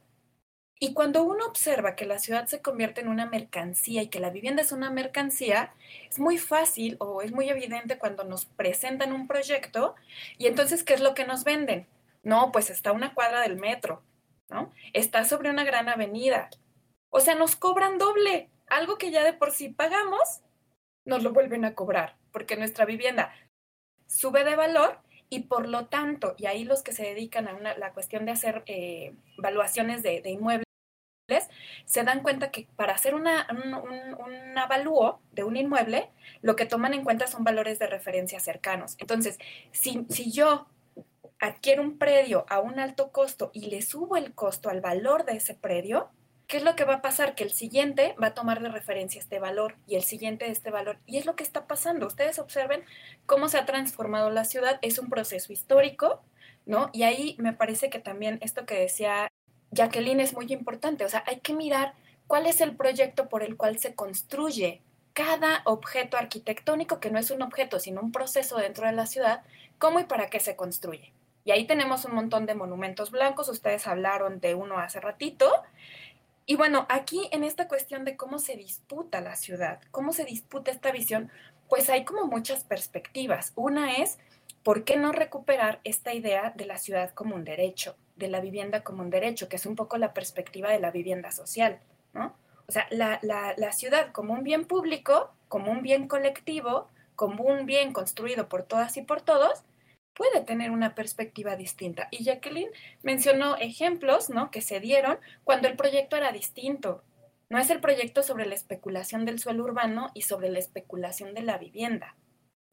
Y cuando uno observa que la ciudad se convierte en una mercancía y que la vivienda es una mercancía, es muy fácil o es muy evidente cuando nos presentan un proyecto y entonces, ¿qué es lo que nos venden? No, pues está una cuadra del metro, ¿no? Está sobre una gran avenida. O sea, nos cobran doble. Algo que ya de por sí pagamos, nos lo vuelven a cobrar, porque nuestra vivienda sube de valor y por lo tanto, y ahí los que se dedican a la cuestión de hacer eh, evaluaciones de, inmuebles, se dan cuenta que para hacer una, un, avalúo de un inmueble, lo que toman en cuenta son valores de referencia cercanos. Entonces, si, si yo adquiero un predio a un alto costo y le subo el costo al valor de ese predio, ¿qué es lo que va a pasar? Que el siguiente va a tomar de referencia este valor y el siguiente este valor. Y es lo que está pasando. Ustedes observen cómo se ha transformado la ciudad. Es un proceso histórico, ¿no? Y ahí me parece que también esto que decía Jacqueline es muy importante. O sea, hay que mirar cuál es el proyecto por el cual se construye cada objeto arquitectónico, que no es un objeto, sino un proceso dentro de la ciudad, cómo y para qué se construye. Y ahí tenemos un montón de monumentos blancos, ustedes hablaron de uno hace ratito, y bueno, aquí en esta cuestión de cómo se disputa la ciudad, cómo se disputa esta visión, pues hay como muchas perspectivas. Una es, ¿por qué no recuperar esta idea de la ciudad como un derecho, de la vivienda como un derecho, que es un poco la perspectiva de la vivienda social, ¿no? O sea, la, la ciudad como un bien público, como un bien colectivo, como un bien construido por todas y por todos, puede tener una perspectiva distinta. Y Jacqueline mencionó ejemplos ¿no? que se dieron cuando el proyecto era distinto. No es el proyecto sobre la especulación del suelo urbano y sobre la especulación de la vivienda.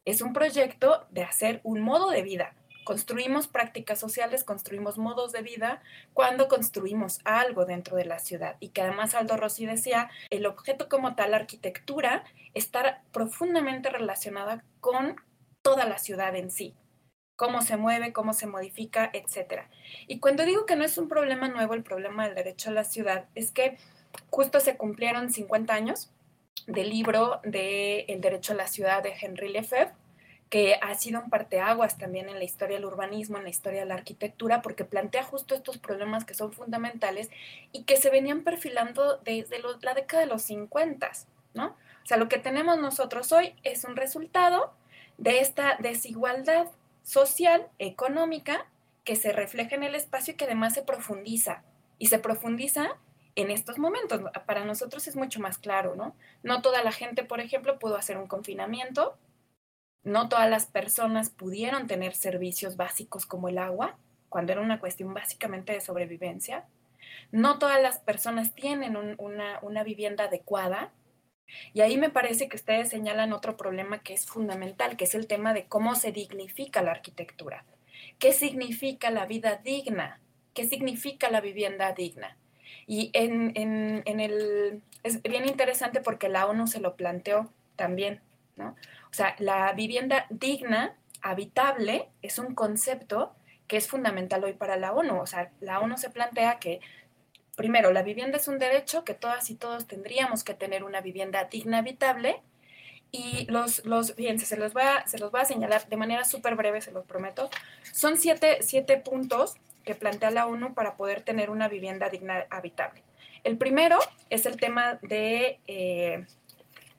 Es un proyecto de hacer un modo de vida. Construimos prácticas sociales, construimos modos de vida cuando construimos algo dentro de la ciudad. Y que además Aldo Rossi decía, el objeto como tal, la arquitectura, está profundamente relacionada con toda la ciudad en sí cómo se mueve, cómo se modifica, etc. Y cuando digo que no es un problema nuevo el problema del derecho a la ciudad, es que justo se cumplieron 50 años del libro de El derecho a la ciudad de Henry Lefebvre, que ha sido un parteaguas también en la historia del urbanismo, en la historia de la arquitectura, porque plantea justo estos problemas que son fundamentales y que se venían perfilando desde la década de los 50, ¿no? O sea, lo que tenemos nosotros hoy es un resultado de esta desigualdad social, económica, que se refleja en el espacio y que además se profundiza. Y se profundiza en estos momentos. Para nosotros es mucho más claro, ¿no? No toda la gente, por ejemplo, pudo hacer un confinamiento. No todas las personas pudieron tener servicios básicos como el agua, cuando era una cuestión básicamente de sobrevivencia. No todas las personas tienen una, una vivienda adecuada, y ahí me parece que ustedes señalan otro problema que es fundamental, que es el tema de cómo se dignifica la arquitectura. ¿Qué significa la vida digna? ¿Qué significa la vivienda digna? Y en, en, el, es bien interesante porque la ONU se lo planteó también, ¿no? O sea, la vivienda digna, habitable, es un concepto que es fundamental hoy para la ONU. O sea, la ONU se plantea que primero, la vivienda es un derecho que todas y todos tendríamos que tener una vivienda digna, habitable. Y los, los fíjense, se los, voy a, se los voy a señalar de manera súper breve, se los prometo. Son siete, siete puntos que plantea la ONU para poder tener una vivienda digna, habitable. El primero es el tema de eh,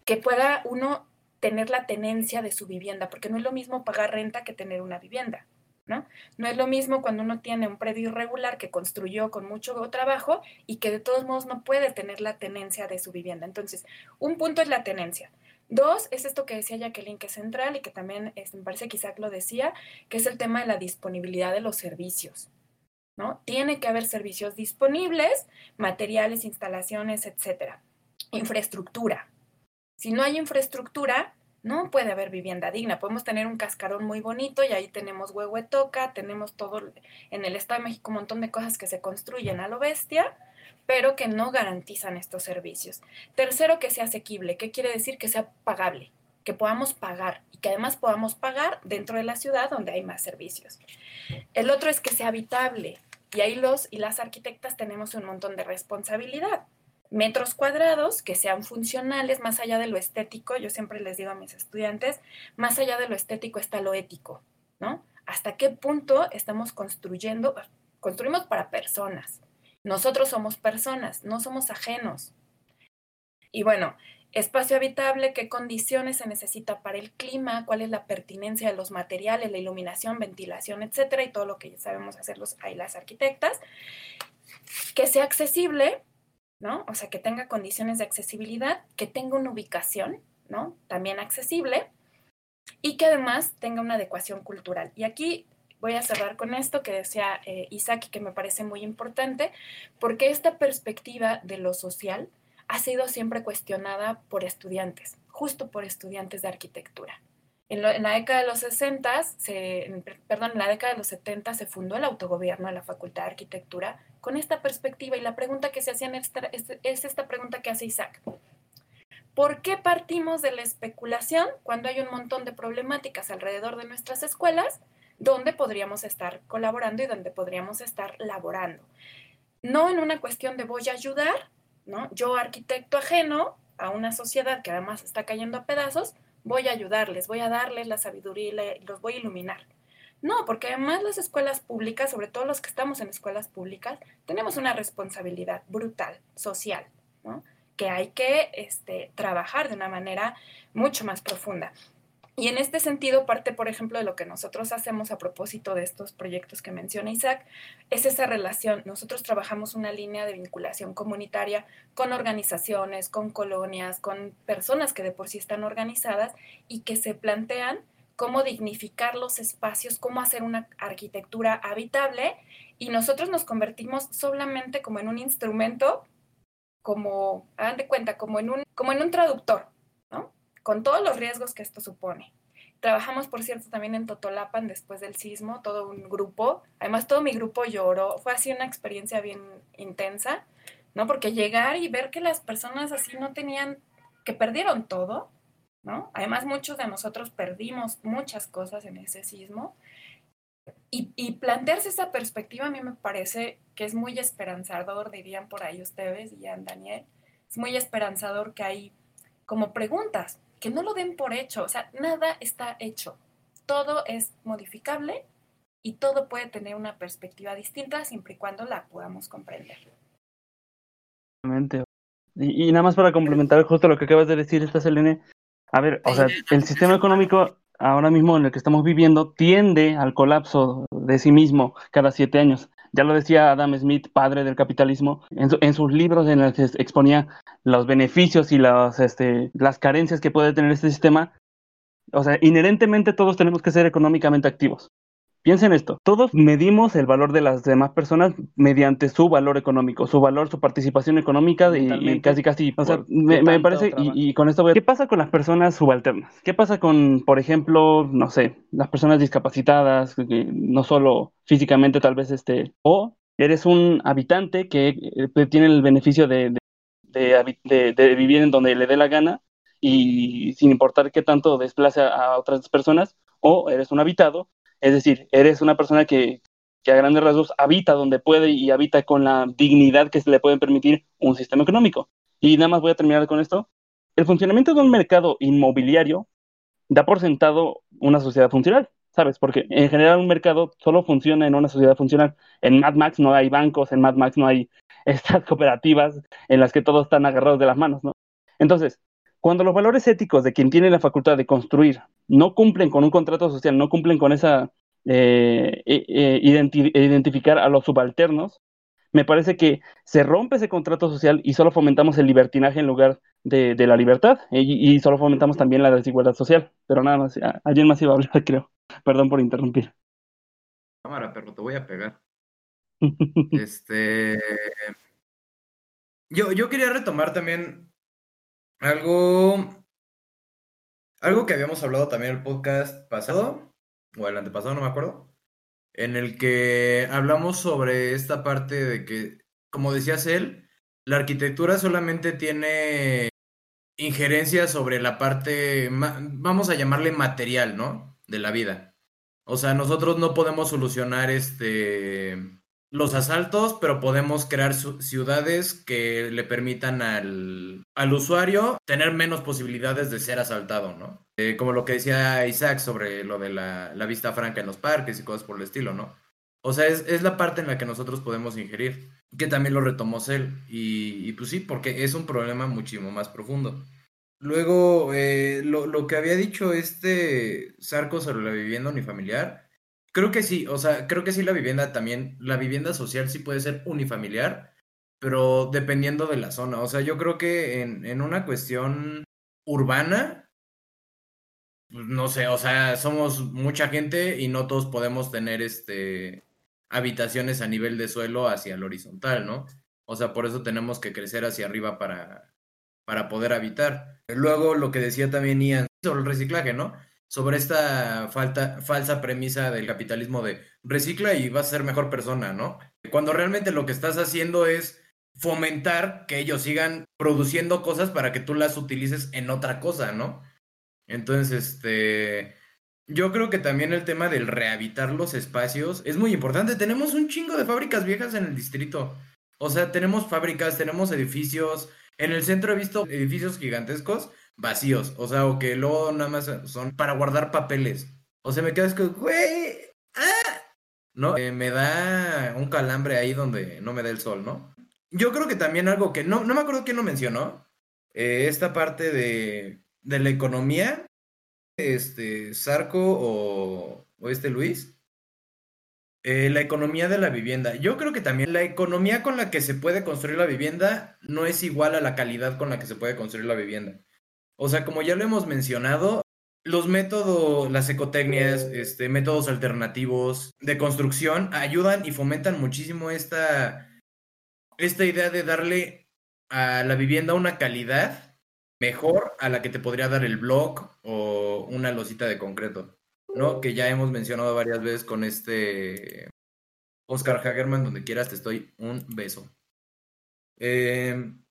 que pueda uno tener la tenencia de su vivienda, porque no es lo mismo pagar renta que tener una vivienda. ¿no? No es lo mismo cuando uno tiene un predio irregular que construyó con mucho trabajo y que de todos modos no puede tener la tenencia de su vivienda. Entonces, un punto es la tenencia. Dos, es esto que decía Jacqueline, que es central y que también este, me parece que Isaac lo decía, que es el tema de la disponibilidad de los servicios. ¿No? Tiene que haber servicios disponibles, materiales, instalaciones, etcétera. Infraestructura. Si no hay infraestructura, no puede haber vivienda digna. Podemos tener un cascarón muy bonito y ahí tenemos huehuetoca, tenemos todo en el Estado de México un montón de cosas que se construyen a lo bestia, pero que no garantizan estos servicios. Tercero, que sea asequible. ¿Qué quiere decir? Que sea pagable, que podamos pagar y que además podamos pagar dentro de la ciudad donde hay más servicios. El otro es que sea habitable. Y ahí los y las arquitectas tenemos un montón de responsabilidad metros cuadrados que sean funcionales, más allá de lo estético, yo siempre les digo a mis estudiantes, más allá de lo estético está lo ético, ¿no? ¿Hasta qué punto estamos construyendo? Construimos para personas. Nosotros somos personas, no somos ajenos. Y bueno, espacio habitable, qué condiciones se necesita para el clima, cuál es la pertinencia de los materiales, la iluminación, ventilación, etcétera, y todo lo que ya sabemos hacer los, ahí las arquitectas. Que sea accesible, ¿no? O sea, que tenga condiciones de accesibilidad, que tenga una ubicación, ¿no? También accesible y que además tenga una adecuación cultural. Y aquí voy a cerrar con esto que decía eh, Isaac que me parece muy importante, porque esta perspectiva de lo social ha sido siempre cuestionada por estudiantes, justo por estudiantes de arquitectura. En, la década de los 60, se, perdón, en la década de los 70 se fundó el autogobierno de la Facultad de Arquitectura con esta perspectiva y la pregunta que se hacían es, es esta pregunta que hace Isaac. ¿Por qué partimos de la especulación cuando hay un montón de problemáticas alrededor de nuestras escuelas donde podríamos estar colaborando y donde podríamos estar laborando? No en una cuestión de voy a ayudar, ¿no? Yo arquitecto ajeno a una sociedad que además está cayendo a pedazos, voy a ayudarles, voy a darles la sabiduría y los voy a iluminar. No, porque además las escuelas públicas, sobre todo los que estamos en escuelas públicas, tenemos una responsabilidad brutal, social, ¿no? que hay que este, trabajar de una manera mucho más profunda. Y en este sentido, parte, por ejemplo, de lo que nosotros hacemos a propósito de estos proyectos que menciona Isaac, es esa relación. Nosotros trabajamos una línea de vinculación comunitaria con organizaciones, con colonias, con personas que de por sí están organizadas y que se plantean cómo dignificar los espacios, cómo hacer una arquitectura habitable y nosotros nos convertimos solamente como en un instrumento, como, hagan de cuenta, como en un, como en un traductor. Con todos los riesgos que esto supone. Trabajamos, por cierto, también en Totolapan después del sismo, todo un grupo. Además, todo mi grupo lloró. Fue así una experiencia bien intensa, ¿no? Porque llegar y ver que las personas así no tenían, que perdieron todo, ¿no? Además, muchos de nosotros perdimos muchas cosas en ese sismo. Y, plantearse esa perspectiva a mí me parece que es muy esperanzador, dirían por ahí ustedes, y Daniel, es muy esperanzador que hay como preguntas, que no lo den por hecho, o sea, nada está hecho, todo es modificable y todo puede tener una perspectiva distinta siempre y cuando la podamos comprender. Y, y nada más para complementar justo lo que acabas de decir, esta Selene, a ver, o sea, el sistema económico ahora mismo en el que estamos viviendo tiende al colapso de sí mismo cada siete años. Ya lo decía Adam Smith, padre del capitalismo, en, sus libros en los que exponía los beneficios y este, las carencias que puede tener este sistema. O sea, inherentemente todos tenemos que ser económicamente activos. Piensen esto, todos medimos el valor de las demás personas mediante su valor económico, su valor, su participación económica y, casi casi, o sea, me, parece, y, con esto voy a... ¿Qué pasa con las personas subalternas? ¿Qué pasa con, por ejemplo, no sé, las personas discapacitadas, que no solo físicamente tal vez, este, o eres un habitante que eh, tiene el beneficio de, de, de, vivir en donde le dé la gana y sin importar qué tanto desplace a otras personas, o eres un habitado es decir, eres una persona que, a grandes rasgos habita donde puede y habita con la dignidad que se le puede permitir un sistema económico. Y nada más voy a terminar con esto. El funcionamiento de un mercado inmobiliario da por sentado una sociedad funcional, ¿sabes? Porque en general un mercado solo funciona en una sociedad funcional. En Mad Max no hay bancos, en Mad Max no hay estas cooperativas en las que todos están agarrados de las manos, ¿no? Entonces, cuando los valores éticos de quien tiene la facultad de construir no cumplen con un contrato social, no cumplen con esa eh, eh, eh, identificar a los subalternos, me parece que se rompe ese contrato social y solo fomentamos el libertinaje en lugar de, la libertad y, solo fomentamos también la desigualdad social. Pero nada más, alguien más iba a hablar, creo. Perdón por interrumpir. Cámara, perro, te voy a pegar. este. Yo, yo quería retomar también algo algo que habíamos hablado también el podcast pasado, o el antepasado, no me acuerdo, en el que hablamos sobre esta parte de que, como decías él, la arquitectura solamente tiene injerencia sobre la parte, vamos a llamarle material, ¿no? De la vida. O sea, nosotros no podemos solucionar este los asaltos, pero podemos crear ciudades que le permitan al, al, usuario tener menos posibilidades de ser asaltado, ¿no? Eh, como lo que decía Isaac sobre lo de la, la, vista franca en los parques y cosas por el estilo, ¿no? O sea, es, es, la parte en la que nosotros podemos ingerir, que también lo retomó. Y, y pues sí, porque es un problema muchísimo más profundo. Luego, eh, lo, lo, que había dicho este Sarco sobre la vivienda unifamiliar, Creo que sí, o sea, creo que sí la vivienda también, la vivienda social sí puede ser unifamiliar, pero dependiendo de la zona. O sea, yo creo que en, en una cuestión urbana, pues, no sé, o sea, somos mucha gente y no todos podemos tener este habitaciones a nivel de suelo hacia el horizontal, ¿no? O sea, por eso tenemos que crecer hacia arriba para, para poder habitar. Luego, lo que decía también Ian sobre el reciclaje, ¿no? Sobre esta falta, falsa premisa del capitalismo de recicla y vas a ser mejor persona, ¿no? Cuando realmente lo que estás haciendo es fomentar que ellos sigan produciendo cosas para que tú las utilices en otra cosa, ¿no? Entonces, este, yo creo que también el tema del rehabilitar los espacios es muy importante. Tenemos un chingo de fábricas viejas en el distrito. O sea, tenemos fábricas, tenemos edificios. En el centro he visto edificios gigantescos vacíos, o sea, o que luego nada más son para guardar papeles. O sea, me quedas con, güey, ¡ah! ¿no? Eh, me da un calambre ahí donde no me da el sol, ¿no? Yo creo que también algo que no, no me acuerdo quién lo mencionó, eh, esta parte de, de, la economía, este, Sarco o, o este Luis, eh, la economía de la vivienda. Yo creo que también la economía con la que se puede construir la vivienda no es igual a la calidad con la que se puede construir la vivienda. O sea, como ya lo hemos mencionado, los métodos, las ecotecnias, este, métodos alternativos de construcción ayudan y fomentan muchísimo esta, esta idea de darle a la vivienda una calidad mejor a la que te podría dar el block o una losita de concreto, ¿no? Que ya hemos mencionado varias veces con este Oscar Hagerman, donde quieras te estoy un beso. Em,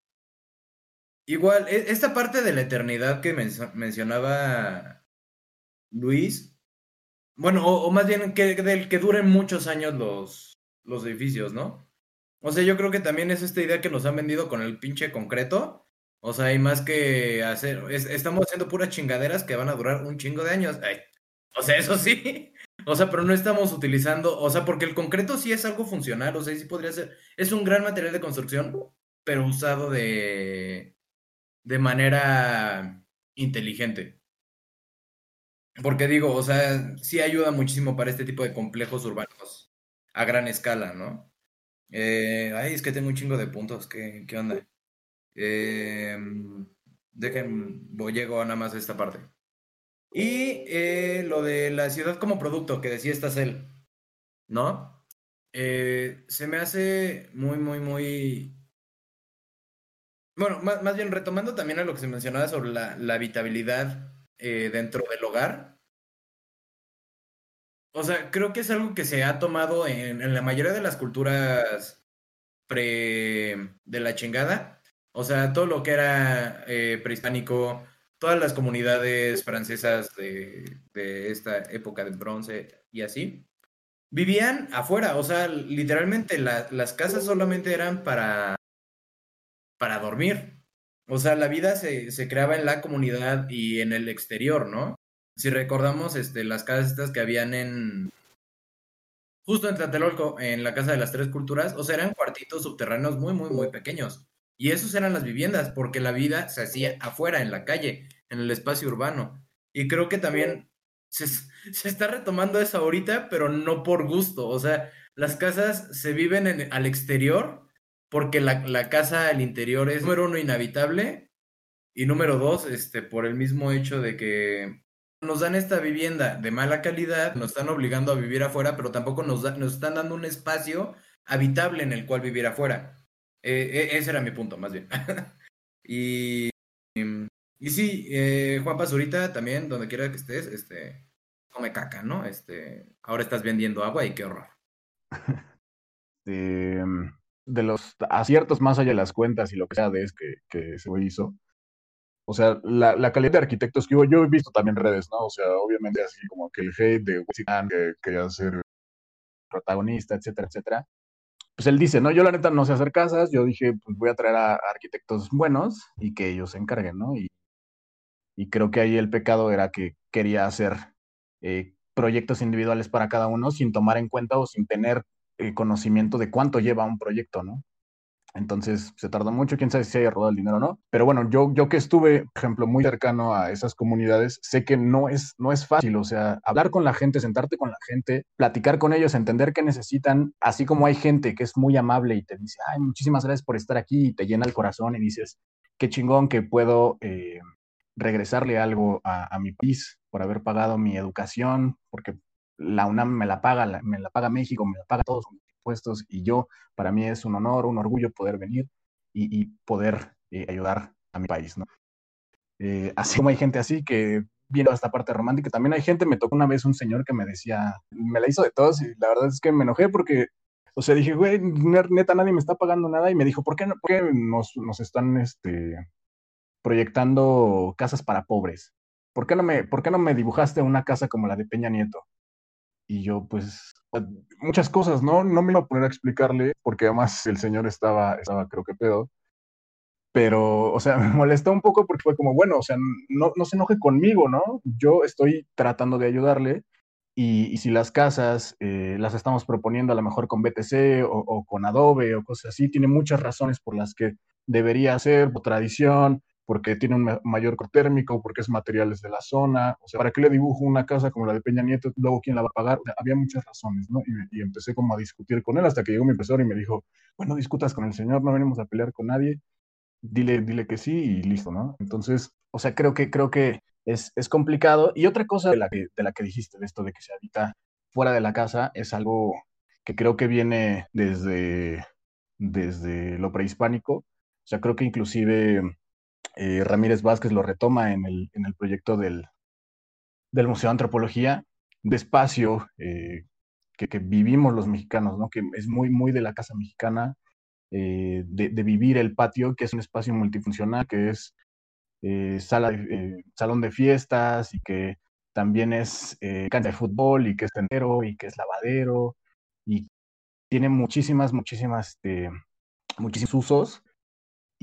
igual, e, esta parte de la eternidad que mencionaba Luis, bueno, o, más bien que, del que duren muchos años los, los edificios, ¿no? O sea, yo creo que también es esta idea que nos han vendido con el pinche concreto. O sea, hay más que hacer. estamos haciendo puras chingaderas que van a durar un chingo de años. o sea, eso sí. O sea, pero no estamos utilizando. O sea, porque el concreto sí es algo funcional. O sea, sí podría ser. Es un gran material de construcción, pero usado de. De manera inteligente. Porque digo, o sea, sí ayuda muchísimo para este tipo de complejos urbanos a gran escala, ¿no? Eh, ay, es que tengo un chingo de puntos. ¿Qué, qué onda? Eh, dejen, voy, llego nada más a esta parte. Y eh, lo de la ciudad como producto que decía esta cel, ¿no? Eh, se me hace muy, muy, muy... Bueno, más, bien retomando también a lo que se mencionaba sobre la, habitabilidad eh, dentro del hogar. O sea, creo que es algo que se ha tomado en, la mayoría de las culturas pre de la chingada. O sea, todo lo que era eh, prehispánico, todas las comunidades francesas de, de, esta época de bronce y así, vivían afuera. O sea, literalmente las casas solamente eran para, para dormir. O sea, la vida se, se, creaba en la comunidad y en el exterior, ¿no? Si recordamos este, las casas que habían en... Justo en Tlatelolco, en la Casa de las Tres Culturas, o sea, eran cuartitos subterráneos muy, muy, muy pequeños. Y esos eran las viviendas, porque la vida se hacía afuera, en la calle, en el espacio urbano. Y creo que también se, se está retomando eso ahorita, pero no por gusto. O sea, las casas se viven en, al exterior porque la, la, casa al interior es, número uno, inhabitable, y número dos, este, por el mismo hecho de que nos dan esta vivienda de mala calidad, nos están obligando a vivir afuera, pero tampoco nos, nos están dando un espacio habitable en el cual vivir afuera. Eh, ese era mi punto, más bien. y, y sí, eh, Juan Pazurita, también, donde quiera que estés, este, come caca, ¿no? Este, ahora estás vendiendo agua y qué horror. Eh, de los aciertos más allá de las cuentas y lo que sea de es que, que se hizo. O sea, la, la, calidad de arquitectos que yo he visto también redes, ¿no? O sea, obviamente así como que el hate de que quería ser protagonista, etcétera, etcétera. Pues él dice, no, yo la neta no sé hacer casas, yo dije, pues voy a traer a, arquitectos buenos y que ellos se encarguen, ¿no? Y, y creo que ahí el pecado era que quería hacer eh, proyectos individuales para cada uno sin tomar en cuenta o sin tener eh, conocimiento de cuánto lleva un proyecto, ¿no? Entonces se tardó mucho, quién sabe si haya rodado el dinero o no. Pero bueno, yo, yo que estuve, por ejemplo, muy cercano a esas comunidades, sé que no es, no es fácil, o sea, hablar con la gente, sentarte con la gente, platicar con ellos, entender qué necesitan, así como hay gente que es muy amable y te dice, ay, muchísimas gracias por estar aquí y te llena el corazón y dices, qué chingón que puedo eh, regresarle algo a, a mi país por haber pagado mi educación, porque la UNAM me la paga, me la paga México, me la paga todos mis impuestos y yo, para mí es un honor, un orgullo poder venir y, poder eh, ayudar a mi país, ¿no? Eh, así como hay gente así que viene a esta parte romántica, también hay gente, me tocó una vez un señor que me decía, me la hizo de todos y la verdad es que me enojé porque, o sea, dije, güey, neta, nadie me está pagando nada y me dijo, ¿por qué, por qué nos, nos están este, proyectando casas para pobres? ¿Por qué, no me, ¿Por qué no me dibujaste una casa como la de Peña Nieto? Y yo, pues, muchas cosas, ¿no? No me iba a poner a explicarle, porque además el señor estaba, estaba creo que pedo. Pero, o sea, me molestó un poco porque fue como, bueno, o sea, no, no se enoje conmigo, ¿no? Yo estoy tratando de ayudarle y, y si las casas eh, las estamos proponiendo a lo mejor con BTC o, o, con Adobe o cosas así, tiene muchas razones por las que debería ser, por tradición, porque tiene un mayor térmico, porque es materiales de la zona, o sea, ¿para qué le dibujo una casa como la de Peña Nieto? Luego, ¿quién la va a pagar? había muchas razones, ¿no? Y, y, empecé como a discutir con él hasta que llegó mi profesor y me dijo, bueno, discutas con el señor, no venimos a pelear con nadie, dile, dile que sí y listo, ¿no? Entonces, o sea, creo que, creo que es, es complicado. Y otra cosa de la, que, de la que dijiste, de esto de que se habita fuera de la casa, es algo que creo que viene desde, desde lo prehispánico. O sea, creo que inclusive eh, Ramírez Vázquez lo retoma en el, en el proyecto del, del Museo de Antropología, de espacio eh, que, que, vivimos los mexicanos, ¿no? que es muy, muy de la casa mexicana, eh, de, de, vivir el patio, que es un espacio multifuncional, que es sala salón de fiestas y que también es cancha de fútbol y que es tendero y que es lavadero y tiene muchísimas, muchísimas, este, muchísimos usos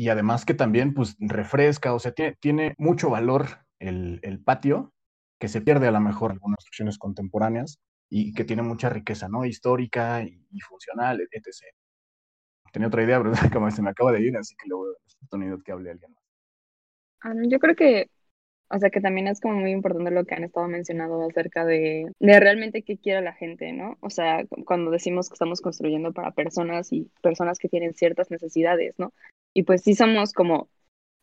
y además que también pues refresca, o sea, tiene, tiene mucho valor el, el, patio, que se pierde a lo mejor algunas construcciones contemporáneas y que tiene mucha riqueza, ¿no? Histórica y, y funcional, etc. Tenía otra idea, pero como se me acaba de ir, así que luego la oportunidad que hable alguien más. Ah, yo creo que o sea, que también es como muy importante lo que han estado mencionando acerca de, de realmente qué quiere la gente, ¿no? O sea, cuando decimos que estamos construyendo para personas y personas que tienen ciertas necesidades, ¿no? Y pues sí somos como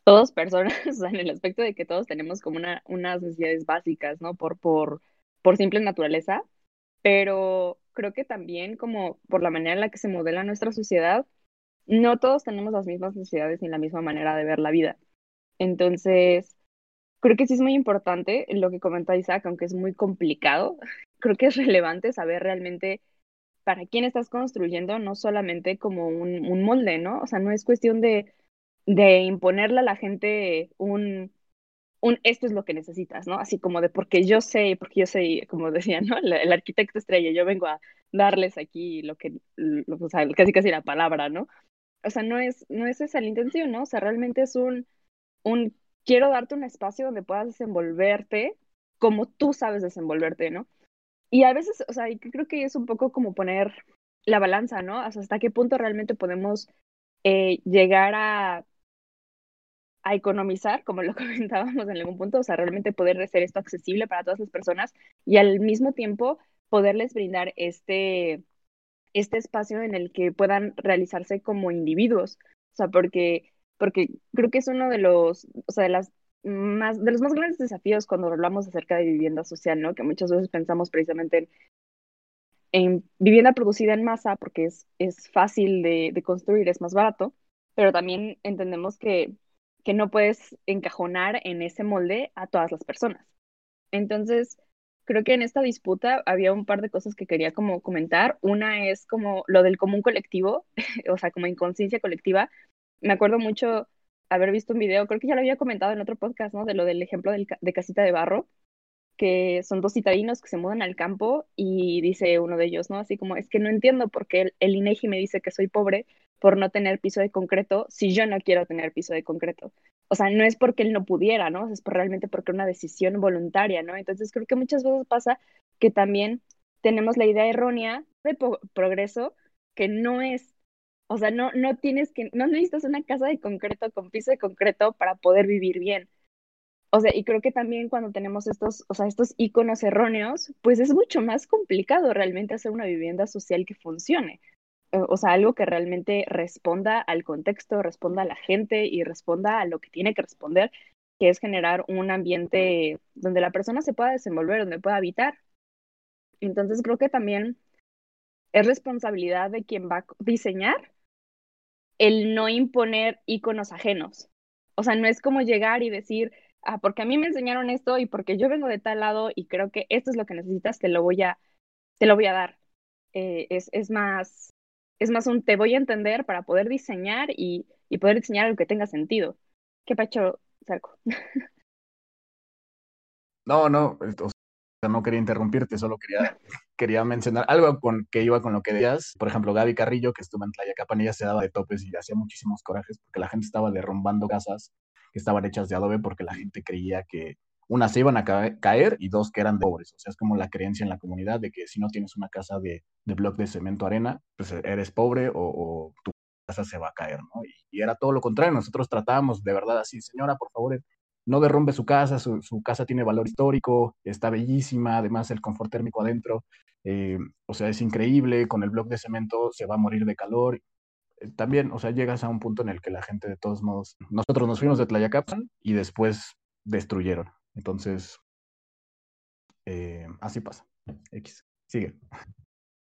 todos personas, o sea, en el aspecto de que todos tenemos como una, unas necesidades básicas, ¿no? Por, por, por simple naturaleza, pero creo que también como por la manera en la que se modela nuestra sociedad, no todos tenemos las mismas necesidades ni la misma manera de ver la vida. Entonces, creo que sí es muy importante lo que comenta Isaac, aunque es muy complicado, creo que es relevante saber realmente para quién estás construyendo, no solamente como un, un molde, ¿no? O sea, no es cuestión de, de imponerle a la gente un, un esto es lo que necesitas, ¿no? Así como de porque yo sé, porque yo sé, como decía, ¿no? El, arquitecto estrella, yo vengo a darles aquí lo que, lo, o sea, casi casi la palabra, ¿no? O sea, no es, no es esa la intención, ¿no? O sea, realmente es un, un quiero darte un espacio donde puedas desenvolverte como tú sabes desenvolverte, ¿no? Y a veces, o sea, creo que es un poco como poner la balanza, ¿no? hasta qué punto realmente podemos eh, llegar a, a economizar, como lo comentábamos en algún punto, o sea, realmente poder hacer esto accesible para todas las personas y al mismo tiempo poderles brindar este, este espacio en el que puedan realizarse como individuos. O sea, porque porque creo que es uno de los, o sea, de las más, de los más grandes desafíos cuando hablamos acerca de vivienda social, ¿no? Que muchas veces pensamos precisamente en, en vivienda producida en masa porque es, es fácil de, de, construir, es más barato, pero también entendemos que, que no puedes encajonar en ese molde a todas las personas. Entonces, creo que en esta disputa había un par de cosas que quería como comentar. Una es como lo del común colectivo, o sea, como inconsciencia colectiva, me acuerdo mucho haber visto un video, creo que ya lo había comentado en otro podcast, ¿no? De lo del ejemplo del, de casita de barro, que son dos citadinos que se mudan al campo y dice uno de ellos, ¿no? Así como, es que no entiendo por qué el, el INEGI me dice que soy pobre por no tener piso de concreto si yo no quiero tener piso de concreto. O sea, no es porque él no pudiera, ¿no? Es por, realmente porque una decisión voluntaria, ¿no? Entonces creo que muchas veces pasa que también tenemos la idea errónea de progreso que no es o sea, no, no tienes que, no necesitas una casa de concreto con piso de concreto para poder vivir bien. O sea, y creo que también cuando tenemos estos, o sea, estos iconos erróneos, pues es mucho más complicado realmente hacer una vivienda social que funcione. O sea, algo que realmente responda al contexto, responda a la gente y responda a lo que tiene que responder, que es generar un ambiente donde la persona se pueda desenvolver, donde pueda habitar. Entonces creo que también es responsabilidad de quien va a diseñar el no imponer iconos ajenos. O sea, no es como llegar y decir, ah, porque a mí me enseñaron esto y porque yo vengo de tal lado y creo que esto es lo que necesitas, te lo voy a, te lo voy a dar. Eh, es, es, más, es más un te voy a entender para poder diseñar y, y poder diseñar algo que tenga sentido. ¿Qué pacho, Sarco? No, no, o no quería interrumpirte, solo quería quería mencionar algo con, que iba con lo que decías. Por ejemplo, Gaby Carrillo, que estuvo en Tlayacapan, ella se daba de topes y hacía muchísimos corajes porque la gente estaba derrumbando casas que estaban hechas de adobe porque la gente creía que una se iban a caer y dos que eran pobres. O sea, es como la creencia en la comunidad de que si no tienes una casa de, de bloc de cemento arena, pues eres pobre o, o, tu casa se va a caer, ¿no? Y, y, era todo lo contrario. Nosotros tratábamos de verdad así, señora, por favor, no derrumbe su casa, su, su, casa tiene valor histórico, está bellísima, además el confort térmico adentro, eh, o sea, es increíble, con el bloque de cemento se va a morir de calor. Eh, también, o sea, llegas a un punto en el que la gente de todos modos, nosotros nos fuimos de Tlayacapan y después destruyeron. Entonces, eh, así pasa. X, sigue.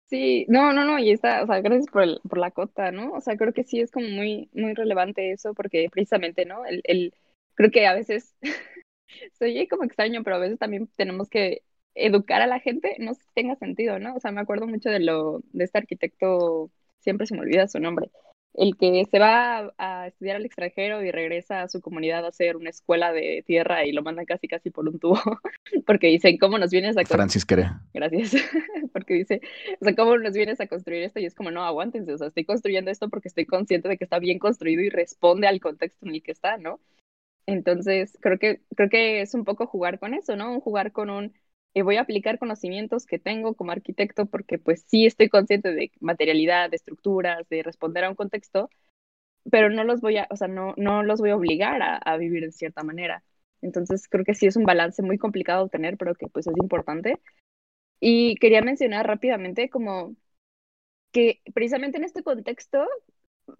Sí, no, no, no, y está, o sea, gracias por, el, por la cota, ¿no? O sea, creo que sí es como muy, muy relevante eso, porque precisamente, ¿no? El, el, creo que a veces se oye como extraño, pero a veces también tenemos que educar a la gente, no sé si tenga sentido, ¿no? O sea, me acuerdo mucho de lo, de este arquitecto, siempre se me olvida su nombre, el que se va a, estudiar al extranjero y regresa a su comunidad a hacer una escuela de tierra y lo manda casi casi por un tubo, porque dicen, ¿cómo nos vienes a construir? Francis Gracias, porque dice, o sea, ¿cómo nos vienes a construir esto? Y es como, no, aguántense, o sea, estoy construyendo esto porque estoy consciente de que está bien construido y responde al contexto en el que está, ¿no? Entonces, creo que, creo que es un poco jugar con eso, ¿no? Un jugar con un, eh, voy a aplicar conocimientos que tengo como arquitecto porque pues sí estoy consciente de materialidad, de estructuras, de responder a un contexto, pero no los voy a, o sea, no, no los voy a obligar a, a vivir de cierta manera. Entonces, creo que sí es un balance muy complicado de obtener, pero que pues es importante. Y quería mencionar rápidamente como que precisamente en este contexto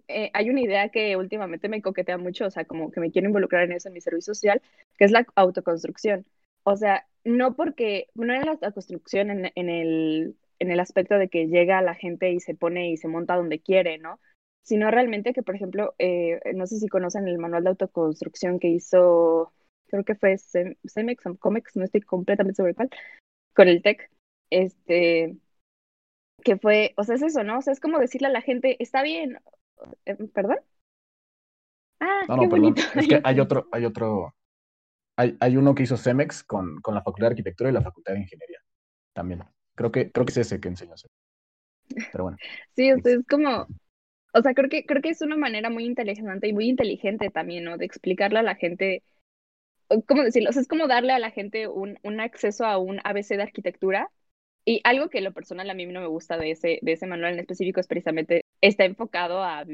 eh, hay una idea que últimamente me coquetea mucho, o sea, como que me quiero involucrar en eso en mi servicio social, que es la autoconstrucción. O sea, no porque, no en la autoconstrucción en, el, en el aspecto de que llega la gente y se pone y se monta donde quiere, ¿no? Sino realmente que, por ejemplo, eh, no sé si conocen el manual de autoconstrucción que hizo, creo que fue Cemex o Comex, no estoy completamente segura cuál, con el TEC, este, que fue, o sea, es eso, ¿no? O sea, es como decirle a la gente, está bien, ¿Perdón? Ah, no, no, perdón. Es que hay otro, hay otro, hay, hay uno que hizo Cemex con, con la Facultad de Arquitectura y la Facultad de Ingeniería también. Creo que, creo que es ese que enseñó Pero bueno. Sí, o sea, es como, o sea, creo que, creo que es una manera muy inteligente y muy inteligente también, ¿no? De explicarle a la gente, ¿cómo decirlo? O sea, es como darle a la gente un, un acceso a un ABC de arquitectura. Y algo que lo personal a mí no me gusta de ese, de ese manual en específico es precisamente está enfocado a,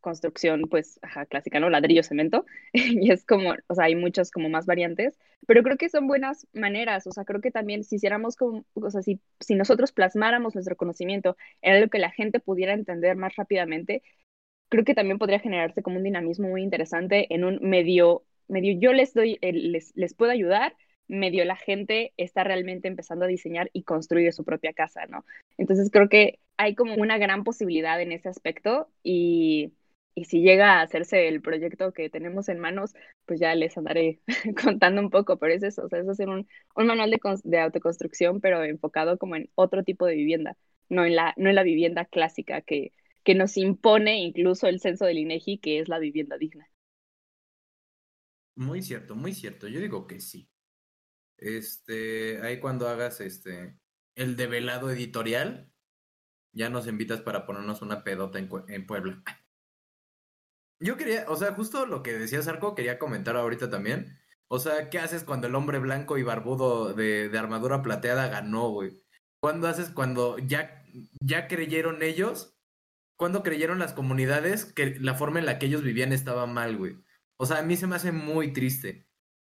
construcción, pues, clásica, ¿no? Ladrillo, cemento, y es como, o sea, hay muchas como más variantes, pero creo que son buenas maneras, o sea, creo que también si hiciéramos como, o sea, si, si nosotros plasmáramos nuestro conocimiento en algo que la gente pudiera entender más rápidamente, creo que también podría generarse como un dinamismo muy interesante en un medio, medio yo les doy, les, les puedo ayudar, medio la gente está realmente empezando a diseñar y construir su propia casa, ¿no? Entonces creo que hay como una gran posibilidad en ese aspecto y, y si llega a hacerse el proyecto que tenemos en manos, pues ya les andaré contando un poco, pero es eso, o sea, es hacer un, un manual de, autoconstrucción, pero enfocado como en otro tipo de vivienda, no en la, no en la vivienda clásica que, que nos impone incluso el censo del INEGI, que es la vivienda digna. Muy cierto, muy cierto. Yo digo que sí. Este, ahí cuando hagas este el develado editorial, ya nos invitas para ponernos una pedota en, en Puebla. Yo quería, o sea, justo lo que decía Sarco, quería comentar ahorita también. O sea, ¿qué haces cuando el hombre blanco y barbudo de, de armadura plateada ganó, güey? ¿Cuándo haces cuando ya, ya creyeron ellos? ¿Cuándo creyeron las comunidades que la forma en la que ellos vivían estaba mal, güey? O sea, a mí se me hace muy triste.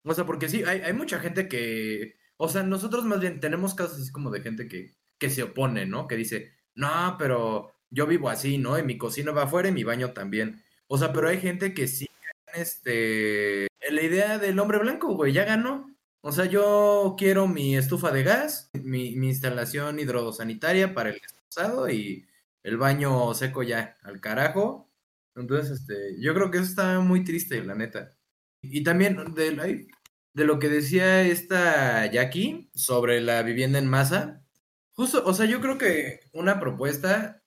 O sea, porque sí, hay, hay mucha gente que. O sea, nosotros más bien tenemos casos así como de gente que, que se opone, ¿no? Que dice, no, pero yo vivo así, ¿no? Y mi cocina va afuera y mi baño también. O sea, pero hay gente que sí, este, la idea del hombre blanco, güey, ya ganó. O sea, yo quiero mi estufa de gas, mi, mi instalación hidrosanitaria para el expulsado y el baño seco ya, al carajo. Entonces, este, yo creo que eso está muy triste, la neta. Y también de, de lo que decía esta Jackie sobre la vivienda en masa, justo, o sea, yo creo que una propuesta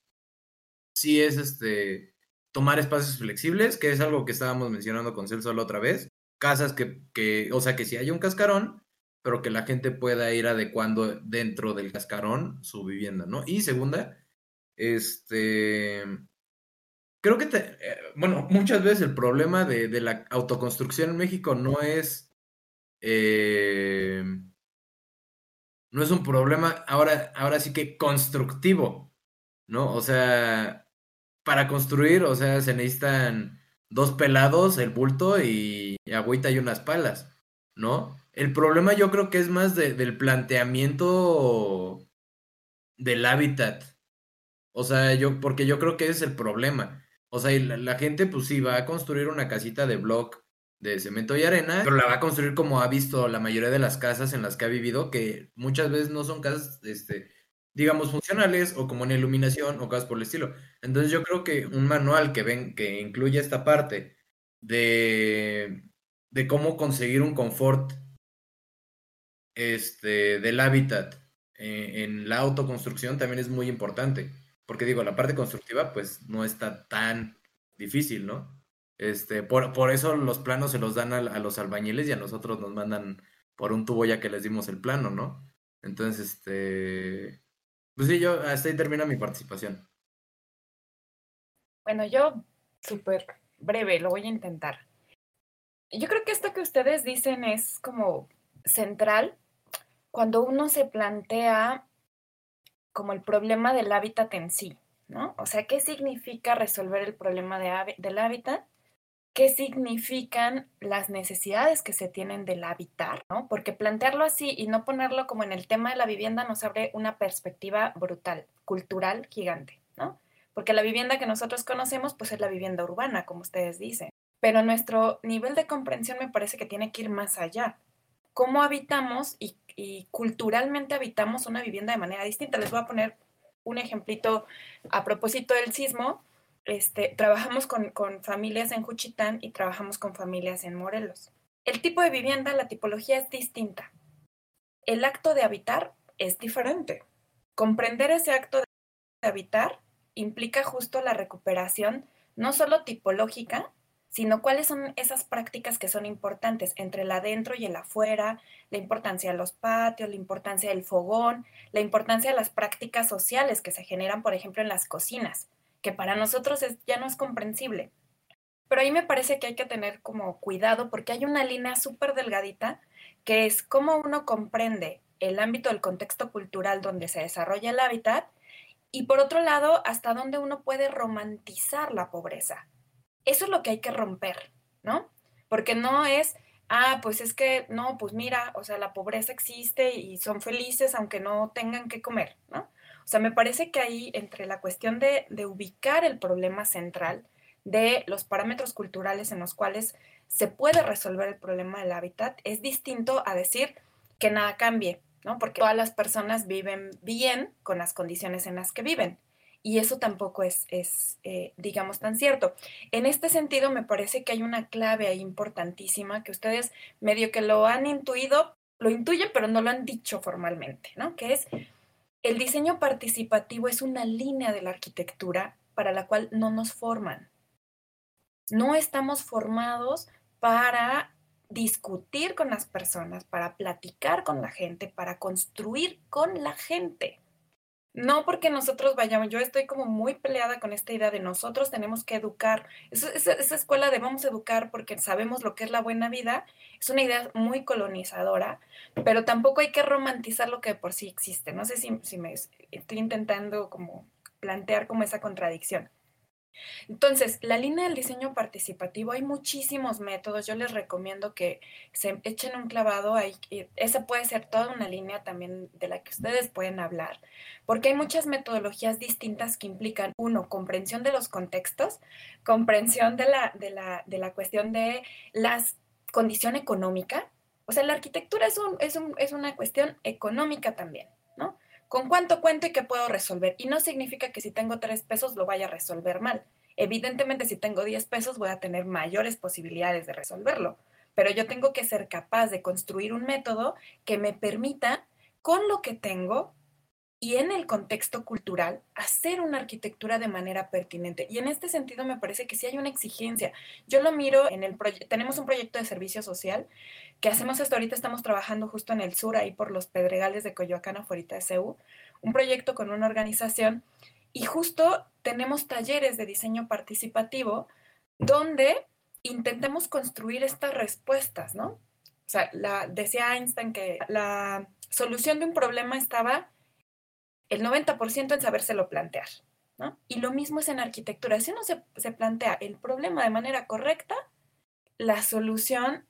sí es este tomar espacios flexibles, que es algo que estábamos mencionando con Celso la otra vez. Casas que, que, o sea, que si hay un cascarón, pero que la gente pueda ir adecuando dentro del cascarón su vivienda, ¿no? Y segunda, este, creo que, te, eh, bueno, muchas veces el problema de, de, la autoconstrucción en México no es, eh, no es un problema ahora, ahora sí que constructivo, ¿no? O sea, para construir, o sea, se necesitan dos pelados, el bulto y, agüita y unas palas, ¿no? El problema yo creo que es más de, del planteamiento del hábitat. O sea, yo, porque yo creo que ese es el problema. O sea, la, la, gente, pues sí, va a construir una casita de block de cemento y arena, pero la va a construir como ha visto la mayoría de las casas en las que ha vivido, que muchas veces no son casas, este, digamos, funcionales o como en iluminación o cosas por el estilo. Entonces yo creo que un manual que ven, que incluya esta parte de, de cómo conseguir un confort este, del hábitat eh, en la autoconstrucción también es muy importante. Porque digo, la parte constructiva pues no está tan difícil, ¿no? Este, por, por eso los planos se los dan a, a, los albañiles y a nosotros nos mandan por un tubo ya que les dimos el plano, ¿no? Entonces, este, pues sí, yo hasta ahí termina mi participación. Bueno, yo súper breve, lo voy a intentar. Yo creo que esto que ustedes dicen es como central cuando uno se plantea como el problema del hábitat en sí, ¿no? O sea, ¿qué significa resolver el problema de, del hábitat? ¿Qué significan las necesidades que se tienen del habitar, ¿no? Porque plantearlo así y no ponerlo como en el tema de la vivienda nos abre una perspectiva brutal, cultural gigante, ¿no? Porque la vivienda que nosotros conocemos, pues es la vivienda urbana, como ustedes dicen. Pero nuestro nivel de comprensión me parece que tiene que ir más allá. ¿Cómo habitamos y y culturalmente habitamos una vivienda de manera distinta. Les voy a poner un ejemplito a propósito del sismo. Este, trabajamos con, con familias en Juchitán y trabajamos con familias en Morelos. El tipo de vivienda, la tipología es distinta. El acto de habitar es diferente. Comprender ese acto de habitar implica justo la recuperación no solo tipológica, sino cuáles son esas prácticas que son importantes entre el adentro y el afuera, la importancia de los patios, la importancia del fogón, la importancia de las prácticas sociales que se generan, por ejemplo, en las cocinas, que para nosotros ya no es comprensible. Pero ahí me parece que hay que tener como cuidado porque hay una línea súper delgadita que es cómo uno comprende el ámbito del contexto cultural donde se desarrolla el hábitat y por otro lado, hasta dónde uno puede romantizar la pobreza eso es lo que hay que romper, ¿no? Porque no es, ah, pues es que, no, pues mira, o sea, la pobreza existe y son felices aunque no tengan que comer, ¿no? O sea, me parece que ahí entre la cuestión de, ubicar el problema central, de los parámetros culturales en los cuales se puede resolver el problema del hábitat, es distinto a decir que nada cambie, ¿no? Porque todas las personas viven bien con las condiciones en las que viven. Y eso tampoco es, es eh, digamos, tan cierto. En este sentido, me parece que hay una clave ahí importantísima que ustedes medio que lo han intuido, lo intuyen, pero no lo han dicho formalmente, ¿no? Que es el diseño participativo es una línea de la arquitectura para la cual no nos forman. No estamos formados para discutir con las personas, para platicar con la gente, para construir con la gente. No porque nosotros vayamos, yo estoy como muy peleada con esta idea de nosotros tenemos que educar. Esa, escuela de vamos a educar porque sabemos lo que es la buena vida es una idea muy colonizadora, pero tampoco hay que romantizar lo que por sí existe. No sé si, si me estoy intentando como plantear como esa contradicción. Entonces, la línea del diseño participativo, hay muchísimos métodos. Yo les recomiendo que se echen un clavado ahí. Esa puede ser toda una línea también de la que ustedes pueden hablar, porque hay muchas metodologías distintas que implican, uno, comprensión de los contextos, comprensión de la, de la, de la cuestión de la condición económica. O sea, la arquitectura es, un, es, un, es una cuestión económica también. Con cuánto cuento y qué puedo resolver. Y no significa que si tengo tres pesos lo vaya a resolver mal. Evidentemente, si tengo diez pesos voy a tener mayores posibilidades de resolverlo. Pero yo tengo que ser capaz de construir un método que me permita, con lo que tengo, y en el contexto cultural hacer una arquitectura de manera pertinente. Y en este sentido me parece que sí hay una exigencia. Yo lo miro en el proyecto, tenemos un proyecto de servicio social que hacemos hasta ahorita, estamos trabajando justo en el sur, ahí por los Pedregales de Coyoacán, afuera de CEU, un proyecto con una organización y justo tenemos talleres de diseño participativo donde intentamos construir estas respuestas, ¿no? O sea, decía Einstein que la solución de un problema estaba el 90% en sabérselo plantear. ¿no? Y lo mismo es en arquitectura. Si uno se, plantea el problema de manera correcta, la solución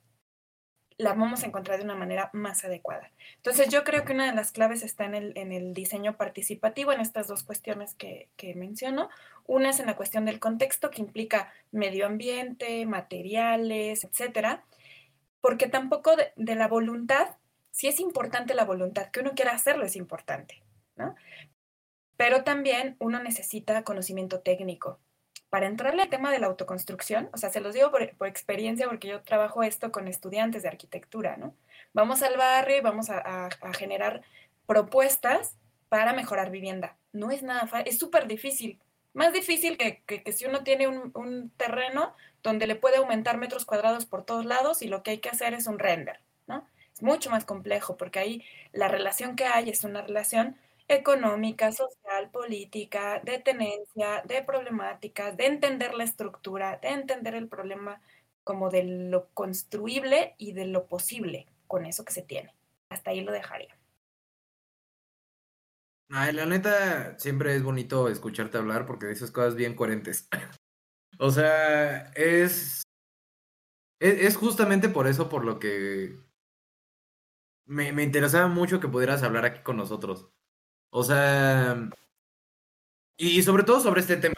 la vamos a encontrar de una manera más adecuada. Entonces yo creo que una de las claves está en el, diseño participativo, en estas dos cuestiones que, menciono. Una es en la cuestión del contexto, que implica medio ambiente, materiales, etcétera, porque tampoco de, de la voluntad, si es importante la voluntad, que uno quiera hacerlo es importante, ¿no? Pero también uno necesita conocimiento técnico. Para entrarle al tema de la autoconstrucción, o sea, se los digo por, experiencia porque yo trabajo esto con estudiantes de arquitectura, ¿no? Vamos al barrio y vamos a, generar propuestas para mejorar vivienda. No es nada fácil, es súper difícil. Más difícil que, que, si uno tiene un, terreno donde le puede aumentar metros cuadrados por todos lados y lo que hay que hacer es un render, ¿no? Es mucho más complejo porque ahí la relación que hay es una relación económica, social, política, de tenencia, de problemática, de entender la estructura, de entender el problema como de lo construible y de lo posible con eso que se tiene. Hasta ahí lo dejaría. Ay, la neta, siempre es bonito escucharte hablar porque dices cosas bien coherentes. o sea, es, es, es. justamente por eso por lo que me, me interesaba mucho que pudieras hablar aquí con nosotros. O sea, y sobre todo sobre este tema,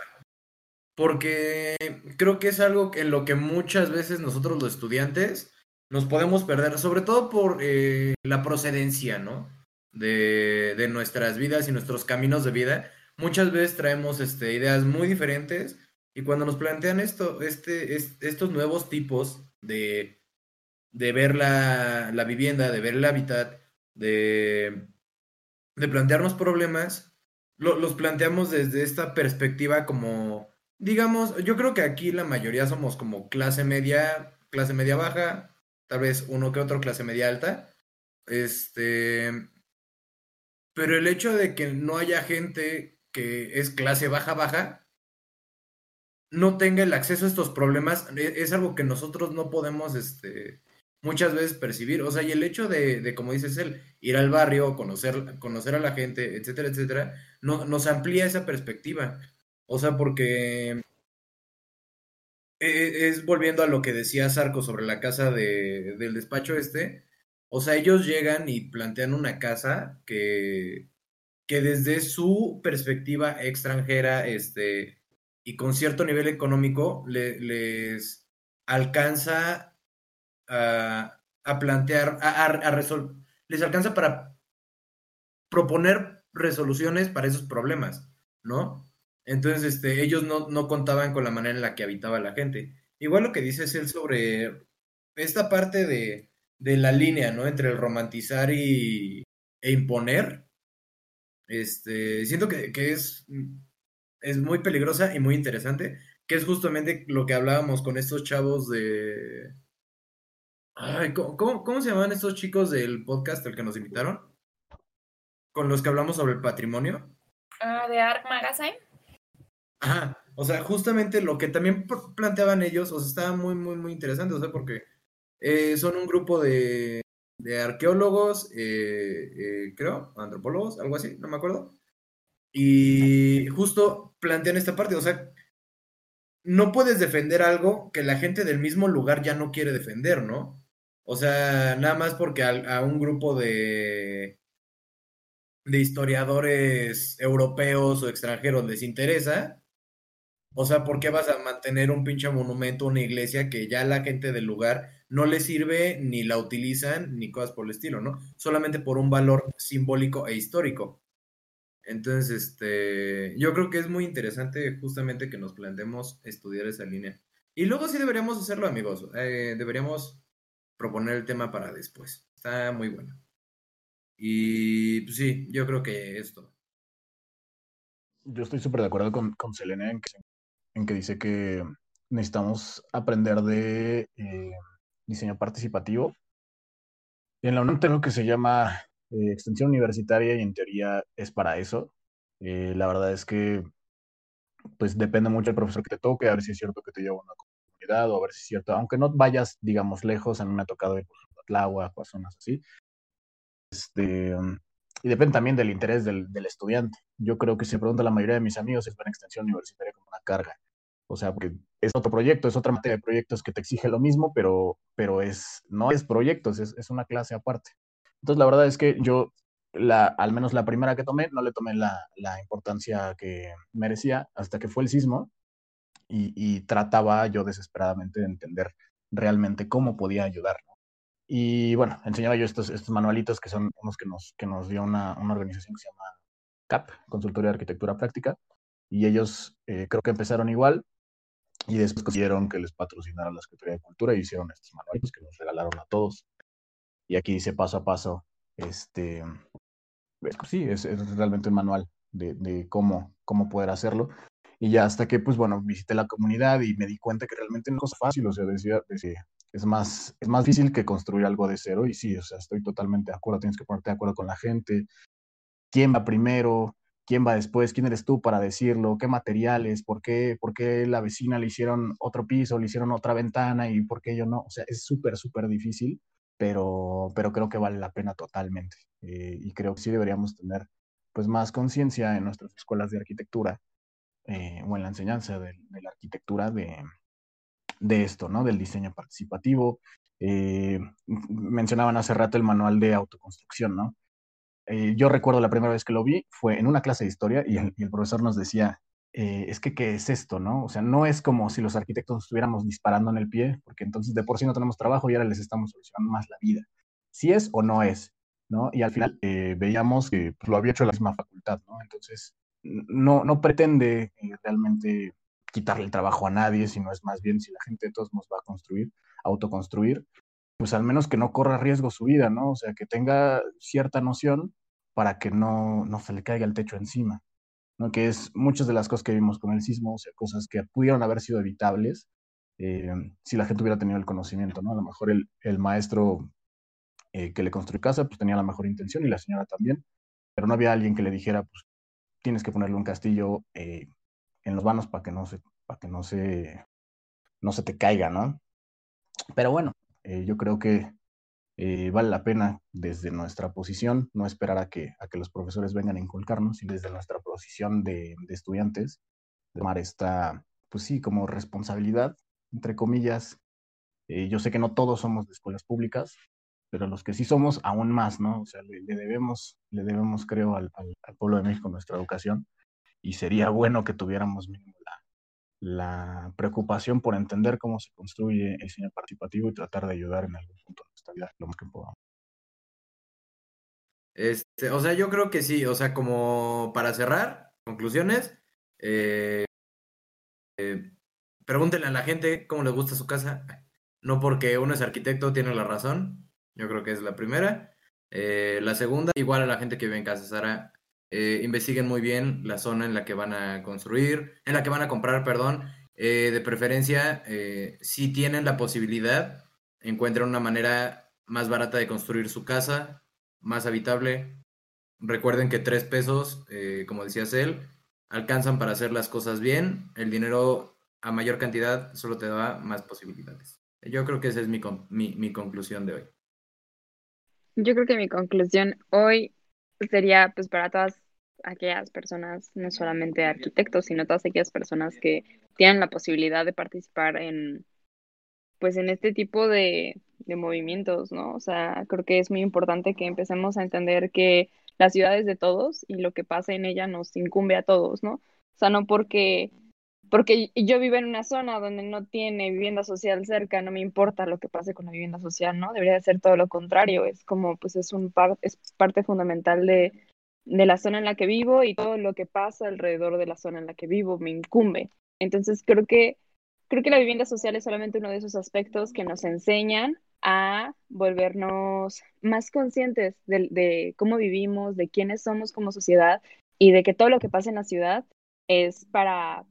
porque creo que es algo en lo que muchas veces nosotros los estudiantes nos podemos perder, sobre todo por eh, la procedencia, ¿no? De, de, nuestras vidas y nuestros caminos de vida. Muchas veces traemos este, ideas muy diferentes y cuando nos plantean esto, este, es, estos nuevos tipos de, de ver la, la vivienda, de ver el hábitat, de de plantearnos problemas, lo, los planteamos desde esta perspectiva como, digamos, yo creo que aquí la mayoría somos como clase media, clase media baja, tal vez uno que otro clase media alta. Este, pero el hecho de que no haya gente que es clase baja baja no tenga el acceso a estos problemas es, es algo que nosotros no podemos este muchas veces percibir, o sea, y el hecho de, de como dices él, ir al barrio, conocer, conocer a la gente, etcétera, etcétera, no, nos amplía esa perspectiva. O sea, porque e, es volviendo a lo que decía Sarco sobre la casa de, del despacho este, o sea, ellos llegan y plantean una casa que, que desde su perspectiva extranjera, este, y con cierto nivel económico, le, les alcanza a, plantear, a, resolver, les alcanza para proponer resoluciones para esos problemas, ¿no? Entonces, este, ellos no, no contaban con la manera en la que habitaba la gente. Igual lo que dice él sobre esta parte de, de la línea, ¿no? Entre el romantizar y, e imponer, este, siento que, que, es, es muy peligrosa y muy interesante, que es justamente lo que hablábamos con estos chavos de, Ay, ¿cómo, ¿cómo, se llamaban estos chicos del podcast al que nos invitaron? Con los que hablamos sobre el patrimonio. Uh, de Arc Magazine. Ajá, o sea, justamente lo que también planteaban ellos, o sea, estaba muy, muy, muy interesante, o sea, porque eh, son un grupo de, de arqueólogos, eh, eh, creo, antropólogos, algo así, no me acuerdo. Y justo plantean esta parte, o sea, no puedes defender algo que la gente del mismo lugar ya no quiere defender, ¿no? O sea, nada más porque a, un grupo de, de historiadores europeos o extranjeros les interesa. O sea, ¿por qué vas a mantener un pinche monumento, una iglesia que ya la gente del lugar no le sirve, ni la utilizan, ni cosas por el estilo, ¿no? Solamente por un valor simbólico e histórico. Entonces, este, yo creo que es muy interesante justamente que nos planteemos estudiar esa línea. Y luego sí deberíamos hacerlo, amigos. Eh, deberíamos proponer el tema para después. Está muy bueno. Y pues sí, yo creo que esto. Yo estoy súper de acuerdo con, con Selena en que, en que, dice que necesitamos aprender de eh, diseño participativo. En la UNAM tengo que se llama eh, extensión universitaria y en teoría es para eso. Eh, la verdad es que pues depende mucho del profesor que te toque, a ver si es cierto que te lleva una o a ver si es cierto, aunque no vayas, digamos, lejos, a mí me ha tocado ir, por ejemplo, a Tláhuac o a zonas así. Este, um, y depende también del interés del, del, estudiante. Yo creo que si pregunta la mayoría de mis amigos, es una extensión universitaria como una carga. O sea, porque es otro proyecto, es otra materia de proyectos que te exige lo mismo, pero, pero es, no es proyectos, es, es una clase aparte. Entonces, la verdad es que yo la, al menos la primera que tomé, no le tomé la, la importancia que merecía hasta que fue el sismo y, trataba yo desesperadamente de entender realmente cómo podía ayudar. Y bueno, enseñaba yo estos, estos manualitos que son unos que nos, que nos dio una, una organización que se llama CAP, Consultoría de Arquitectura Práctica, y ellos eh, creo que empezaron igual y después consiguieron que les patrocinaran la Secretaría de Cultura y hicieron estos manualitos que nos regalaron a todos. Y aquí dice paso a paso, este, pues sí, es, es realmente un manual de, de, cómo, cómo poder hacerlo. Y ya hasta que, pues bueno, visité la comunidad y me di cuenta que realmente no es fácil, o sea, decía, decía es más, es más difícil que construir algo de cero y sí, o sea, estoy totalmente de acuerdo, tienes que ponerte de acuerdo con la gente, quién va primero, quién va después, quién eres tú para decirlo, qué materiales, por qué, por qué la vecina le hicieron otro piso, le hicieron otra ventana y por qué yo no, o sea, es súper, súper difícil, pero, pero creo que vale la pena totalmente eh, y creo que sí deberíamos tener pues más conciencia en nuestras escuelas de arquitectura eh, o en la enseñanza de, la arquitectura de, de esto, ¿no? Del diseño participativo. Eh, mencionaban hace rato el manual de autoconstrucción, ¿no? Eh, yo recuerdo la primera vez que lo vi fue en una clase de historia y el, profesor nos decía, eh, es que, ¿qué es esto, no? O sea, no es como si los arquitectos estuviéramos disparando en el pie, porque entonces de por sí no tenemos trabajo y ahora les estamos solucionando más la vida. Si es o no es, ¿no? Y al final veíamos que lo había hecho la misma facultad, ¿no? Entonces, no, no pretende realmente quitarle el trabajo a nadie, sino es más bien si la gente de todos nos va a construir, autoconstruir, pues al menos que no corra riesgo su vida, ¿no? O sea, que tenga cierta noción para que no, no se le caiga el techo encima, ¿no? Que es muchas de las cosas que vimos con el sismo, o sea, cosas que pudieron haber sido evitables eh, si la gente hubiera tenido el conocimiento, ¿no? A lo mejor el, el maestro eh, que le construyó casa, pues tenía la mejor intención y la señora también, pero no había alguien que le dijera, pues tienes que ponerle un castillo eh, en los vanos para que no se, para que no se, no se te caiga, ¿no? Pero bueno, eh, yo creo que eh, vale la pena desde nuestra posición no esperar a que, a que los profesores vengan a inculcarnos y desde nuestra posición de, estudiantes tomar esta, pues sí, como responsabilidad, entre comillas. Eh, yo sé que no todos somos de escuelas públicas, pero los que sí somos, aún más, ¿no? O sea, le, debemos, le debemos, creo, al, pueblo de México nuestra educación y sería bueno que tuviéramos mínimo la, preocupación por entender cómo se construye el diseño participativo y tratar de ayudar en algún punto de nuestra vida lo más que podamos. Este, o sea, yo creo que sí, o sea, como para cerrar, conclusiones, eh, eh, pregúntenle a la gente cómo les gusta su casa. No porque uno es arquitecto tiene la razón, yo creo que es la primera. Eh, la segunda, igual a la gente que vive en casa, Sara, eh, investiguen muy bien la zona en la que van a construir, en la que van a comprar, perdón. Eh, de preferencia, eh, si tienen la posibilidad, encuentren una manera más barata de construir su casa, más habitable. Recuerden que tres pesos, eh, como decía él, alcanzan para hacer las cosas bien. El dinero a mayor cantidad solo te da más posibilidades. Yo creo que esa es mi, mi, mi conclusión de hoy. Yo creo que mi conclusión hoy sería pues para todas aquellas personas, no solamente arquitectos, sino todas aquellas personas que tienen la posibilidad de participar en pues en este tipo de, de movimientos, ¿no? O sea, creo que es muy importante que empecemos a entender que la ciudad es de todos y lo que pasa en ella nos incumbe a todos, ¿no? O sea, no porque porque yo vivo en una zona donde no tiene vivienda social cerca, no me importa lo que pase con la vivienda social, ¿no? Debería ser todo lo contrario, es como, pues es un par, es parte fundamental de, de la zona en la que vivo y todo lo que pasa alrededor de la zona en la que vivo me incumbe. Entonces creo que, creo que la vivienda social es solamente uno de esos aspectos que nos enseñan a volvernos más conscientes de, de cómo vivimos, de quiénes somos como sociedad y de que todo lo que pasa en la ciudad es para,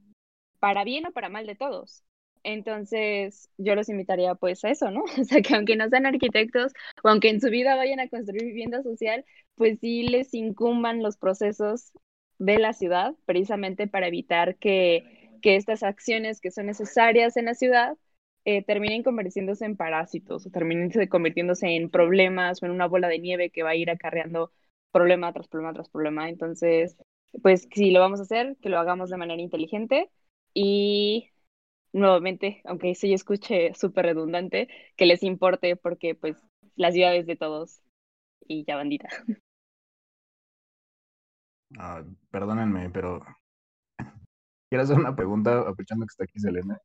para bien o para mal de todos. Entonces, yo los invitaría pues a eso, ¿no? O sea, que aunque no sean arquitectos o aunque en su vida vayan a construir vivienda social, pues sí les incumban los procesos de la ciudad, precisamente para evitar que, que estas acciones que son necesarias en la ciudad eh, terminen convirtiéndose en parásitos o terminen convirtiéndose en problemas o en una bola de nieve que va a ir acarreando problema tras problema tras problema. Entonces, pues si lo vamos a hacer, que lo hagamos de manera inteligente y nuevamente, aunque se yo escuche súper redundante, que les importe porque pues las ciudades de todos y ya bandita. Ah, perdónenme, pero quiero hacer una pregunta, aprovechando que está aquí Selena.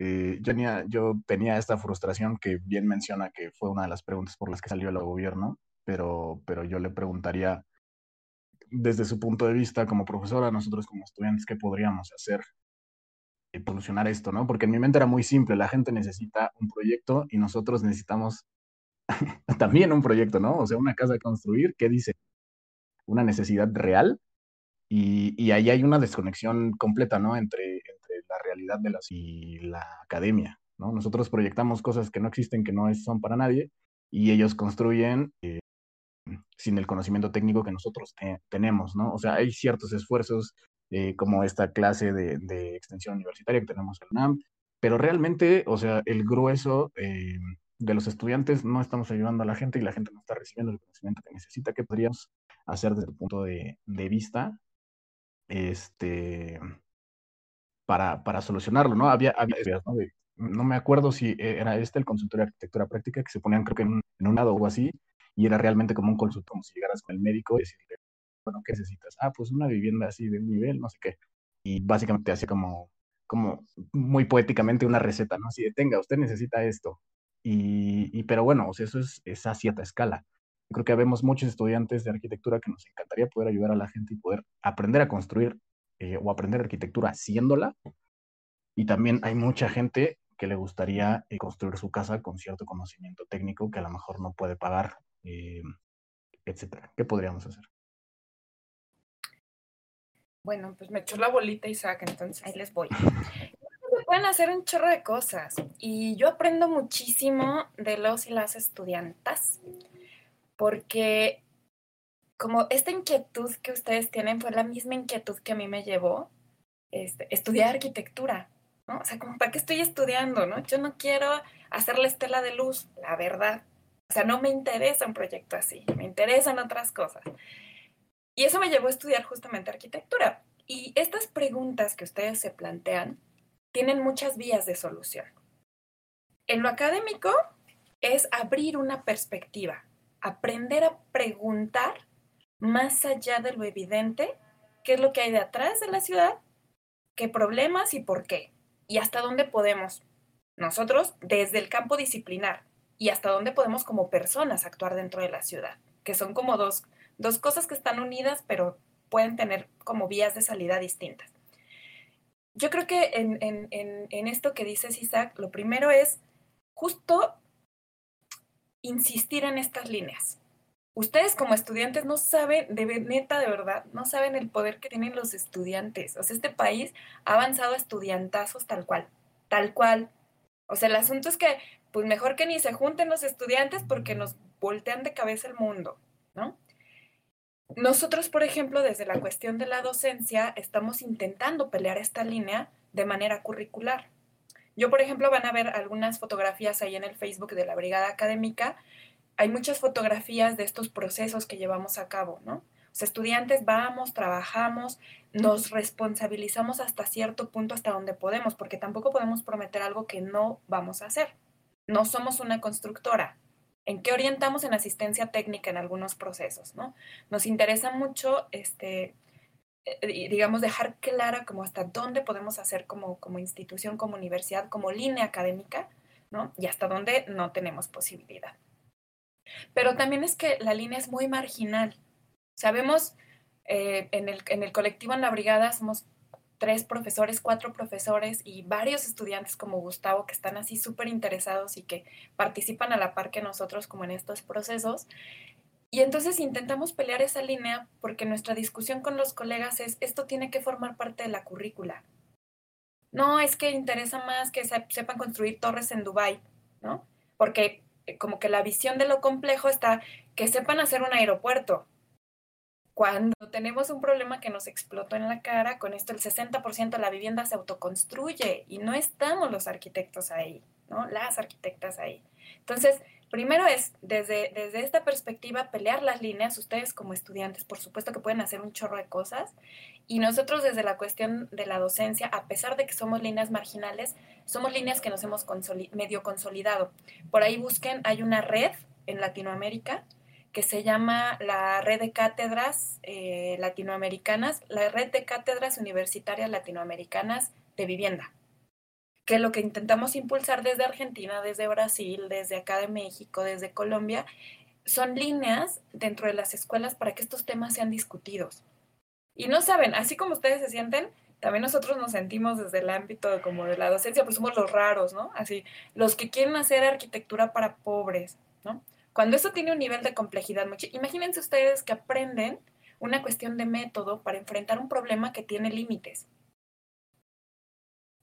Eh, yo, tenía, yo tenía esta frustración que bien menciona que fue una de las preguntas por las que salió el gobierno, pero, pero yo le preguntaría, desde su punto de vista como profesora, nosotros como estudiantes, ¿qué podríamos hacer para solucionar esto, no? Porque en mi mente era muy simple, la gente necesita un proyecto y nosotros necesitamos también un proyecto, ¿no? O sea, una casa a construir, ¿qué dice? Una necesidad real y, y ahí hay una desconexión completa, ¿no? Entre, entre la realidad de las y la academia, ¿no? Nosotros proyectamos cosas que no existen, que no son para nadie y ellos construyen eh, sin el conocimiento técnico que nosotros tenemos, ¿no? O sea, hay ciertos esfuerzos eh, como esta clase de, extensión universitaria que tenemos en UNAM, pero realmente, o sea, el grueso eh, de los estudiantes no estamos ayudando a la gente y la gente no está recibiendo el conocimiento que necesita. ¿Qué podríamos hacer desde el punto de, de vista este, para, solucionarlo? ¿no? Había, había ¿no? no me acuerdo si era este el consultorio de arquitectura práctica que se ponían creo que en un, en un lado o así y era realmente como un consultorio, como si llegaras con el médico y decirle, bueno, ¿qué necesitas? Ah, pues una vivienda así de un nivel, no sé qué. Y básicamente hacía como, como muy poéticamente una receta, ¿no? Así de, tenga, usted necesita esto. Y, pero bueno, o sea, eso es, esa a cierta escala. Yo creo que vemos muchos estudiantes de arquitectura que nos encantaría poder ayudar a la gente y poder aprender a construir eh, o aprender arquitectura haciéndola. Y también hay mucha gente que le gustaría eh, construir su casa con cierto conocimiento técnico que a lo mejor no puede pagar, eh, etcétera. ¿Qué podríamos hacer? Bueno, pues me echó la bolita Isaac, entonces ahí les voy pueden hacer un chorro de cosas y yo aprendo muchísimo de los y las estudiantas porque como esta inquietud que ustedes tienen fue la misma inquietud que a mí me llevó este, estudiar arquitectura, ¿no? O sea, como para qué estoy estudiando, ¿no? Yo no quiero hacer la estela de luz, la verdad. O sea, no me interesa un proyecto así, me interesan otras cosas. Y eso me llevó a estudiar justamente arquitectura. Y estas preguntas que ustedes se plantean, tienen muchas vías de solución. En lo académico es abrir una perspectiva, aprender a preguntar más allá de lo evidente, qué es lo que hay detrás de la ciudad, qué problemas y por qué, y hasta dónde podemos nosotros desde el campo disciplinar y hasta dónde podemos como personas actuar dentro de la ciudad, que son como dos, dos cosas que están unidas, pero pueden tener como vías de salida distintas yo creo que en, esto que dices, Isaac, lo primero es justo insistir en estas líneas. Ustedes como estudiantes no saben, de neta, de verdad, no saben el poder que tienen los estudiantes. O sea, este país ha avanzado a estudiantazos tal cual, tal cual. O sea, el asunto es que, pues mejor que ni se junten los estudiantes porque nos voltean de cabeza el mundo, ¿no? Nosotros, por ejemplo, desde la cuestión de la docencia, estamos intentando pelear esta línea de manera curricular. Yo, por ejemplo, van a ver algunas fotografías ahí en el Facebook de la Brigada Académica. Hay muchas fotografías de estos procesos que llevamos a cabo, ¿no? Sea, estudiantes vamos, trabajamos, nos responsabilizamos hasta cierto punto, hasta donde podemos, porque tampoco podemos prometer algo que no vamos a hacer. No somos una constructora, en qué orientamos en asistencia técnica en algunos procesos, ¿no? Nos interesa mucho, este, eh, digamos, dejar clara como hasta dónde podemos hacer como, como institución, como universidad, como línea académica, ¿no? Y hasta dónde no tenemos posibilidad. Pero también es que la línea es muy marginal. Sabemos, eh, en, el, en el colectivo en la brigada somos tres profesores, cuatro profesores y varios estudiantes como Gustavo que están así súper interesados y que participan a la par que nosotros como en estos procesos. Y entonces intentamos pelear esa línea porque nuestra discusión con los colegas es, esto tiene que formar parte de la currícula. No, es que interesa más que sepan construir torres en Dubái, ¿no? Porque eh, como que la visión de lo complejo está que sepan hacer un aeropuerto, cuando tenemos un problema que nos explotó en la cara, con esto el 60% de la vivienda se autoconstruye y no estamos los arquitectos ahí, ¿no? Las arquitectas ahí. Entonces, primero es, desde, desde esta perspectiva, pelear las líneas, ustedes como estudiantes, por supuesto que pueden hacer un chorro de cosas, y nosotros desde la cuestión de la docencia, a pesar de que somos líneas marginales, somos líneas que nos hemos medio consolidado. Por ahí busquen, hay una red en Latinoamérica que se llama la Red de Cátedras eh, Latinoamericanas, la Red de Cátedras Universitarias Latinoamericanas de Vivienda, que lo que intentamos impulsar desde Argentina, desde Brasil, desde acá de México, desde Colombia, son líneas dentro de las escuelas para que estos temas sean discutidos. Y no saben, así como ustedes se sienten, también nosotros nos sentimos desde el ámbito como de la docencia, pues somos los raros, ¿no? Así, los que quieren hacer arquitectura para pobres. Cuando eso tiene un nivel de complejidad, imagínense ustedes que aprenden una cuestión de método para enfrentar un problema que tiene límites.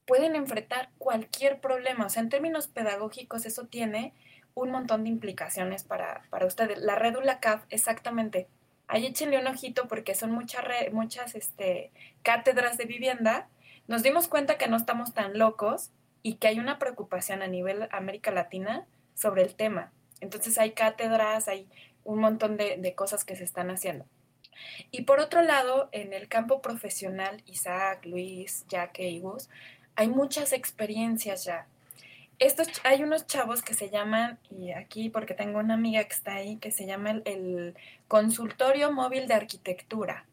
Pueden enfrentar cualquier problema, o sea, en términos pedagógicos eso tiene un montón de implicaciones para, para ustedes. La rédula CAF, exactamente. Ahí échenle un ojito porque son muchas, muchas este, cátedras de vivienda. Nos dimos cuenta que no estamos tan locos y que hay una preocupación a nivel América Latina sobre el tema. Entonces hay cátedras, hay un montón de, cosas que se están haciendo. Y por otro lado, en el campo profesional, Isaac, Luis, Jack y Gus, hay muchas experiencias ya. Estos, hay unos chavos que se llaman, y aquí porque tengo una amiga que está ahí, que se llama el, el Consultorio Móvil de Arquitectura.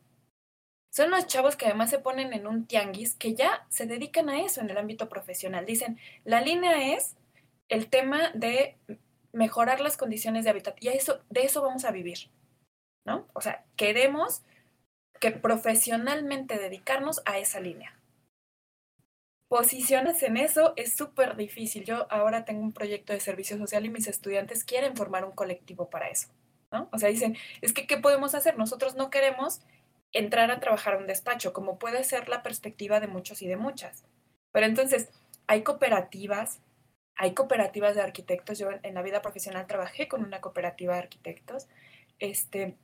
Son los chavos que además se ponen en un tianguis que ya se dedican a eso en el ámbito profesional. Dicen, la línea es el tema de mejorar las condiciones de hábitat. Y eso, de eso vamos a vivir, ¿no? O sea, queremos que profesionalmente dedicarnos a esa línea. Posiciones en eso es súper difícil. Yo ahora tengo un proyecto de servicio social y mis estudiantes quieren formar un colectivo para eso, ¿no? O sea, dicen, es que, ¿qué podemos hacer? Nosotros no queremos entrar a trabajar a un despacho, como puede ser la perspectiva de muchos y de muchas. Pero entonces, hay cooperativas, hay cooperativas de arquitectos. Yo en la vida profesional trabajé con una cooperativa de arquitectos. Este,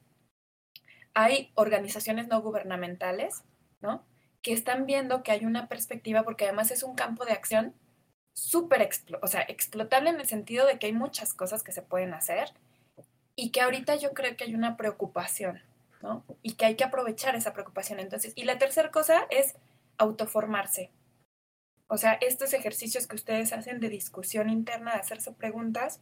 hay organizaciones no gubernamentales, ¿no? Que están viendo que hay una perspectiva, porque además es un campo de acción súper, explotable en el sentido de que hay muchas cosas que se pueden hacer y que ahorita yo creo que hay una preocupación, ¿no? Y que hay que aprovechar esa preocupación. Entonces, y la tercera cosa es autoformarse. O sea, estos ejercicios que ustedes hacen de discusión interna, de hacerse preguntas,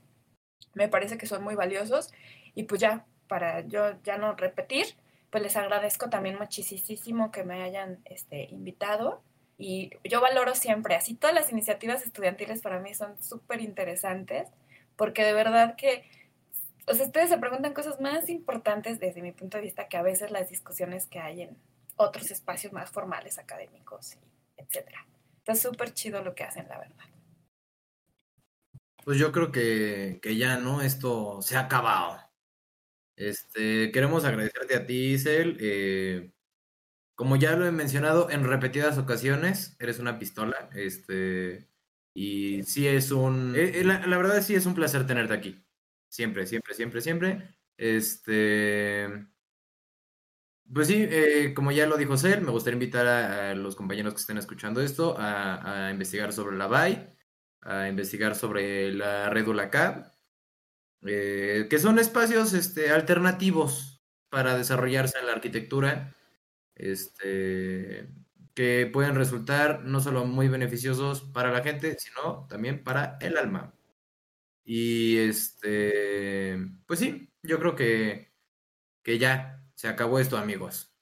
me parece que son muy valiosos. Y pues ya, para yo ya no repetir, pues les agradezco también muchísimo que me hayan este, invitado. Y yo valoro siempre, así todas las iniciativas estudiantiles para mí son súper interesantes, porque de verdad que, o sea, ustedes se preguntan cosas más importantes desde mi punto de vista que a veces las discusiones que hay en otros espacios más formales, académicos, etcétera. Está súper chido lo que hacen, la verdad. Pues yo creo que, ya, ¿no? Esto se ha acabado. Este, queremos agradecerte a ti, Isel. Eh, como ya lo he mencionado en repetidas ocasiones, eres una pistola. Este, y sí es un. Eh, eh, la, la, verdad, sí es un placer tenerte aquí. Siempre, siempre, siempre, siempre. Este. Pues sí, eh, como ya lo dijo Cel, me gustaría invitar a, los compañeros que estén escuchando esto a, investigar sobre la BAI, a investigar sobre la Redula CAB, eh, que son espacios este, alternativos para desarrollarse en la arquitectura, este, que pueden resultar no solo muy beneficiosos para la gente, sino también para el alma. Y este, pues sí, yo creo que, que ya, se acabó esto, amigos.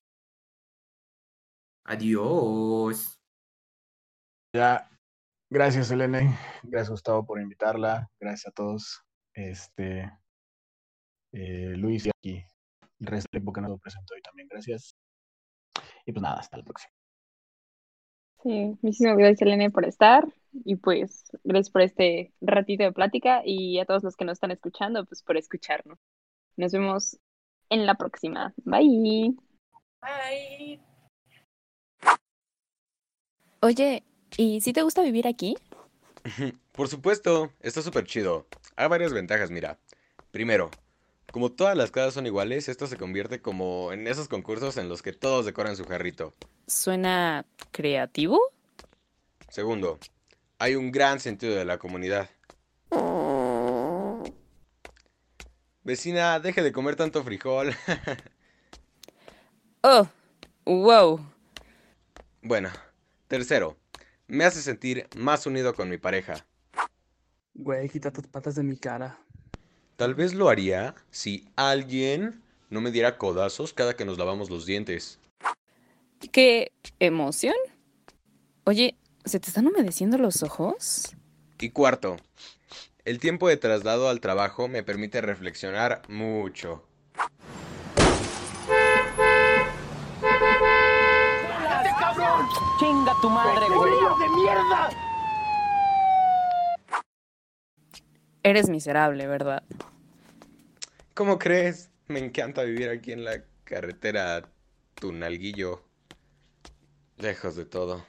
Adiós. Ya. Gracias, Elene. Gracias, Gustavo, por invitarla. Gracias a todos. Este. Eh, Luis y aquí. El resto del tiempo que nos lo presentó hoy también. Gracias. Y pues nada, hasta la próxima. Sí, muchísimas gracias, Elene, por estar. Y pues, gracias por este ratito de plática. Y a todos los que nos están escuchando, pues por escucharnos. Nos vemos en la próxima. Bye. Bye. Oye, ¿y si te gusta vivir aquí? Por supuesto, está súper chido. Hay varias ventajas, mira. Primero, como todas las casas son iguales, esto se convierte como en esos concursos en los que todos decoran su jarrito. ¿Suena creativo? Segundo, hay un gran sentido de la comunidad. Vecina, deje de comer tanto frijol. oh, wow. Bueno, tercero, me hace sentir más unido con mi pareja. Güey, quita tus patas de mi cara. Tal vez lo haría si alguien no me diera codazos cada que nos lavamos los dientes. ¿Qué emoción? Oye, ¿se te están humedeciendo los ojos? Y cuarto, el tiempo de traslado al trabajo me permite reflexionar mucho. ¡Chinga tu madre, güey! de mierda! Eres miserable, ¿verdad? ¿Cómo crees? Me encanta vivir aquí en la carretera Tunalguillo. Lejos de todo.